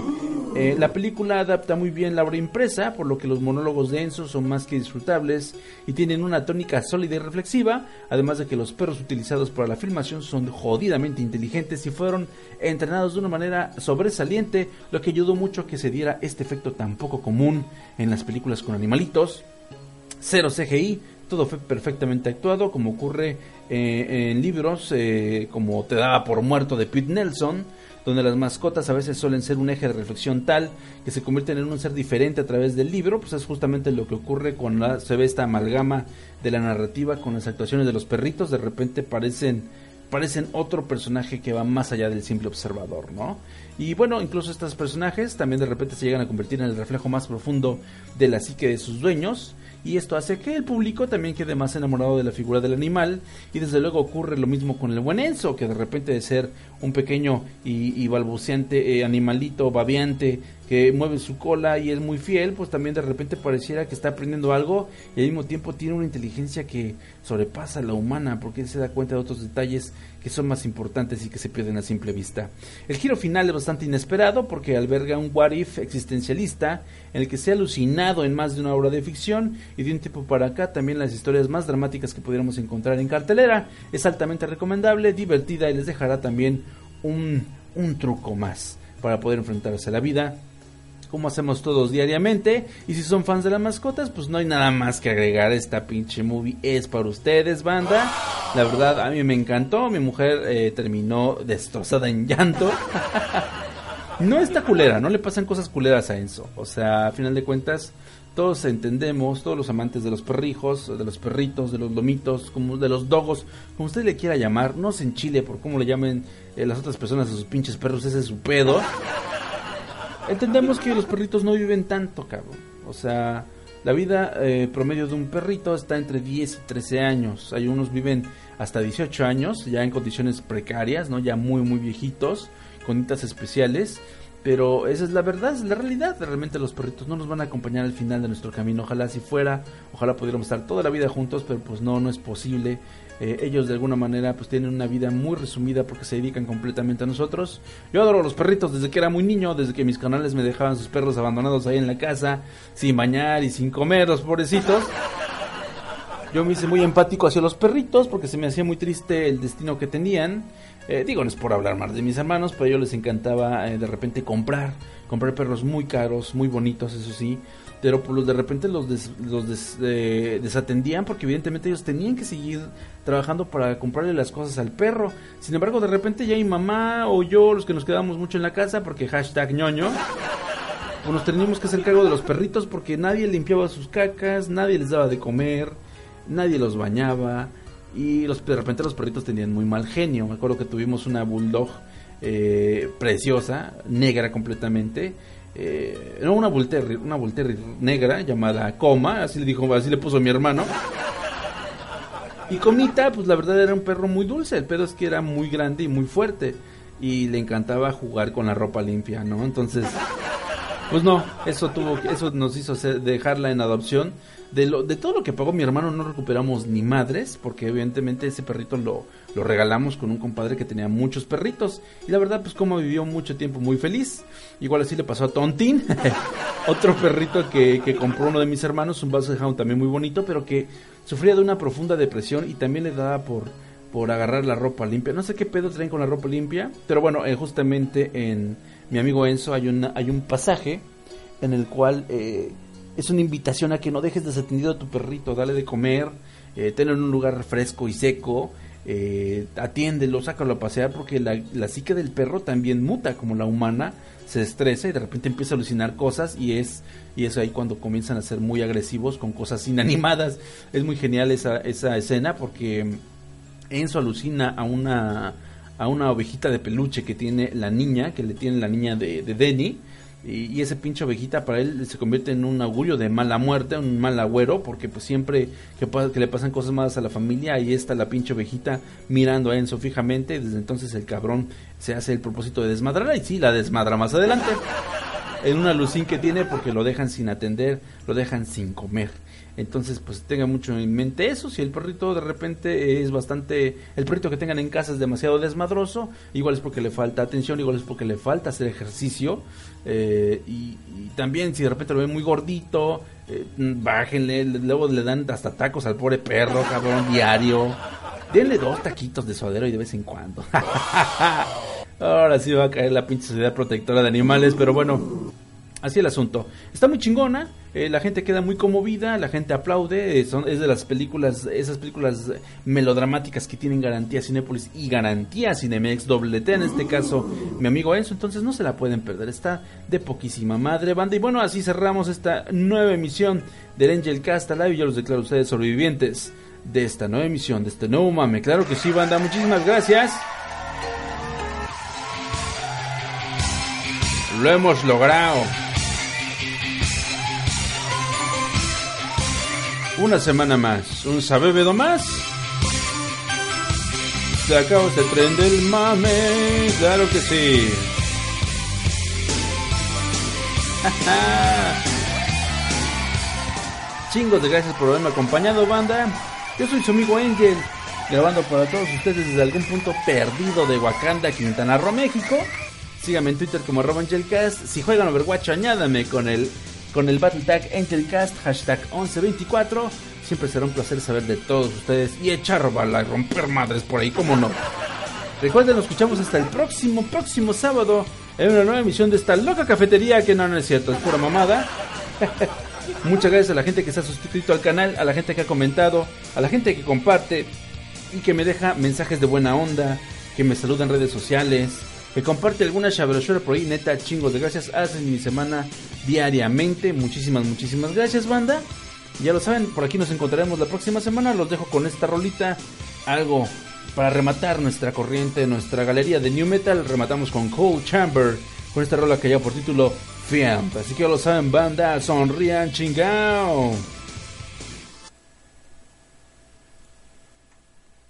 Eh, la película adapta muy bien la obra impresa, por lo que los monólogos de Enzo son más que disfrutables y tienen una tónica sólida y reflexiva, además de que los perros utilizados para la filmación son jodidamente inteligentes y fueron entrenados de una manera sobresaliente, lo que ayudó mucho a que se diera este efecto tan poco común en las películas con animalitos. Cero CGI, todo fue perfectamente actuado, como ocurre eh, en libros eh, como Te daba por muerto de Pete Nelson, donde las mascotas a veces suelen ser un eje de reflexión tal que se convierten en un ser diferente a través del libro, pues es justamente lo que ocurre cuando se ve esta amalgama de la narrativa con las actuaciones de los perritos, de repente parecen parecen otro personaje que va más allá del simple observador, ¿no? Y bueno, incluso estos personajes también de repente se llegan a convertir en el reflejo más profundo de la psique de sus dueños, y esto hace que el público también quede más enamorado de la figura del animal y desde luego ocurre lo mismo con el buen Enzo que de repente de ser un pequeño y, y balbuceante eh, animalito babeante que mueve su cola y es muy fiel pues también de repente pareciera que está aprendiendo algo y al mismo tiempo tiene una inteligencia que sobrepasa la humana porque se da cuenta de otros detalles que son más importantes y que se pierden a simple vista. El giro final es bastante inesperado porque alberga un what if existencialista en el que se ha alucinado en más de una obra de ficción y de un tiempo para acá también las historias más dramáticas que pudiéramos encontrar en cartelera. Es altamente recomendable, divertida y les dejará también un, un truco más para poder enfrentarse a la vida como hacemos todos diariamente. Y si son fans de las mascotas, pues no hay nada más que agregar. Esta pinche movie es para ustedes, banda. La verdad, a mí me encantó. Mi mujer eh, terminó destrozada en llanto. no está culera, no le pasan cosas culeras a Enzo. O sea, a final de cuentas, todos entendemos, todos los amantes de los perrijos, de los perritos, de los lomitos, como de los dogos, como usted le quiera llamar, no se enchile por cómo le llamen eh, las otras personas a sus pinches perros, ese es su pedo. Entendemos que los perritos no viven tanto, cabrón. O sea, la vida eh, promedio de un perrito está entre 10 y 13 años. Hay unos viven hasta 18 años, ya en condiciones precarias, ¿no? Ya muy, muy viejitos, con especiales. Pero esa es la verdad, es la realidad. Realmente los perritos no nos van a acompañar al final de nuestro camino. Ojalá si fuera, ojalá pudiéramos estar toda la vida juntos, pero pues no, no es posible. Eh, ellos de alguna manera pues tienen una vida muy resumida porque se dedican completamente a nosotros. Yo adoro a los perritos desde que era muy niño, desde que mis canales me dejaban sus perros abandonados ahí en la casa, sin bañar y sin comer, los pobrecitos. Yo me hice muy empático hacia los perritos porque se me hacía muy triste el destino que tenían. Eh, digo, no es por hablar más de mis hermanos, pero a ellos les encantaba eh, de repente comprar, comprar perros muy caros, muy bonitos, eso sí. Pero pues, de repente los, los eh, desatendían porque evidentemente ellos tenían que seguir trabajando para comprarle las cosas al perro. Sin embargo, de repente ya mi mamá o yo, los que nos quedamos mucho en la casa, porque hashtag ñoño, pues nos teníamos que hacer cargo de los perritos porque nadie limpiaba sus cacas, nadie les daba de comer, nadie los bañaba y los, de repente los perritos tenían muy mal genio. Me acuerdo que tuvimos una bulldog eh, preciosa, negra completamente. Eh, no, una bull una bull negra llamada Coma, así le dijo, así le puso mi hermano. Y Comita, pues la verdad era un perro muy dulce, el pedo es que era muy grande y muy fuerte. Y le encantaba jugar con la ropa limpia, ¿no? Entonces, pues no, eso tuvo, eso nos hizo dejarla en adopción. De, lo, de todo lo que pagó mi hermano no recuperamos ni madres, porque evidentemente ese perrito lo, lo regalamos con un compadre que tenía muchos perritos. Y la verdad, pues como vivió mucho tiempo muy feliz. Igual así le pasó a Tontín, [laughs] otro perrito que, que compró uno de mis hermanos, un Basset también muy bonito, pero que sufría de una profunda depresión y también le daba por, por agarrar la ropa limpia. No sé qué pedo traen con la ropa limpia, pero bueno, eh, justamente en mi amigo Enzo hay, una, hay un pasaje en el cual eh, es una invitación a que no dejes desatendido a tu perrito, dale de comer, eh, tenlo en un lugar fresco y seco, eh, atiéndelo, sácalo a pasear, porque la, la psique del perro también muta como la humana, se estresa y de repente empieza a alucinar cosas y es y es ahí cuando comienzan a ser muy agresivos con cosas inanimadas. [laughs] Es muy genial esa, esa escena porque Enzo alucina a una a una ovejita de peluche que tiene la niña, que le tiene la niña de, de Denny. Y, ese pinche ovejita para él se convierte en un augurio de mala muerte, un mal agüero, porque pues siempre que, le pasan cosas malas a la familia, ahí está la pinche ovejita mirando a Enzo fijamente. Desde entonces el cabrón se hace el propósito de desmadrar y sí, la desmadra más adelante. En una lucín que tiene porque lo dejan sin atender, lo dejan sin comer. Entonces, pues tengan mucho en mente eso. Si el perrito de repente es bastante. El perrito que tengan en casa es demasiado desmadroso, igual es porque le falta atención, igual es porque le falta hacer ejercicio. eh, y, y también, si de repente lo ven muy gordito, eh, bájenle. Luego le dan hasta tacos al pobre perro, cabrón, diario. Denle dos taquitos de suadero y de vez en cuando. [laughs] Ahora sí va a caer la pinche sociedad protectora de animales, pero bueno, así el asunto. Está muy chingona, eh, la gente queda muy conmovida, la gente aplaude, eh, es de las películas, esas películas melodramáticas que tienen garantía Cinépolis y garantía Cinemex doble T, en este caso mi amigo Enzo, entonces no se la pueden perder, está de poquísima madre banda. Y bueno, así cerramos esta nueva emisión del Angel Cast Live yo los declaro a ustedes sobrevivientes de esta nueva emisión, de este nuevo mame. Claro que sí, banda, muchísimas gracias. Lo hemos logrado. Una semana más, un sabebedo más. Se acabó este tren del mame, claro que sí. [laughs] Chingos de gracias por haberme acompañado, banda. Yo soy su amigo Angel, grabando para todos ustedes desde algún punto perdido de Wakanda, Quintana Roo, México. Síganme en Twitter como arroba Angelcast. Si juegan Overwatch, añádame con el, con el Battle Tag Angelcast, hashtag 1124. Siempre será un placer saber de todos ustedes y echar bala y romper madres por ahí, como no. Recuerden, nos escuchamos hasta el próximo, próximo sábado en una nueva emisión de esta loca cafetería que no, no es cierto, es pura mamada. [laughs] Muchas gracias a la gente que se ha suscrito al canal, a la gente que ha comentado, a la gente que comparte y que me deja mensajes de buena onda, que me saluda en redes sociales, que comparte alguna chabrochura por ahí, neta, chingos de gracias, hacen mi semana diariamente. Muchísimas, muchísimas gracias, banda. Ya lo saben, por aquí nos encontraremos la próxima semana. Los dejo con esta rolita, algo para rematar nuestra corriente, nuestra galería de New Metal. Rematamos con Cold Chamber, con esta rola que lleva por título Fiamp. Así que ya lo saben, banda, sonrían, chingao.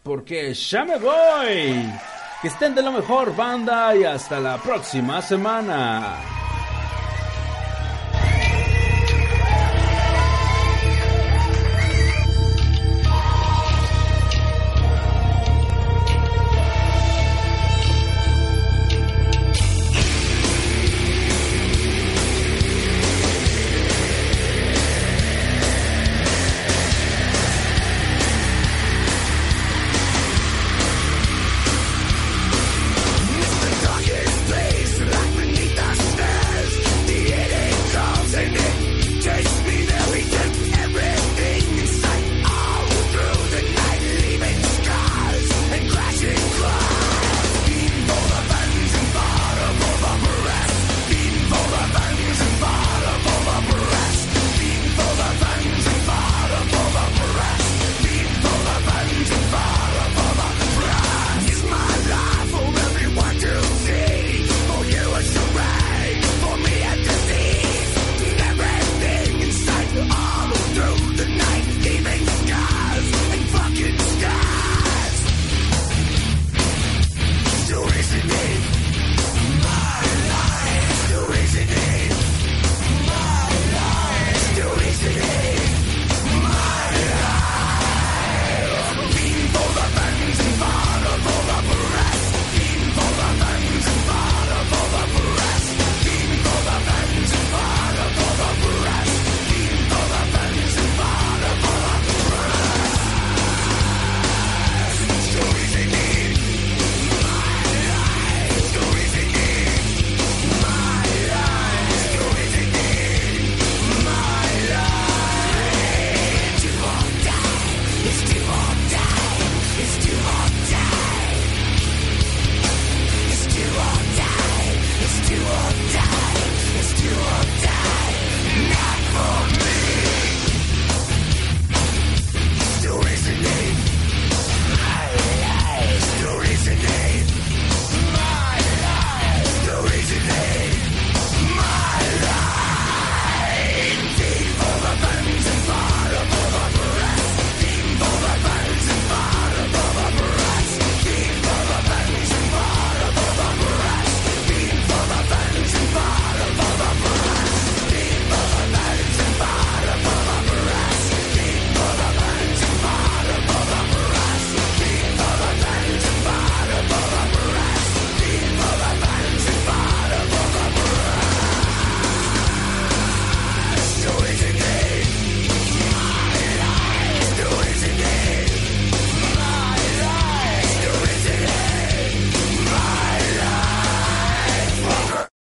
Porque ya me voy. Que estén de lo mejor, banda, y hasta la próxima semana.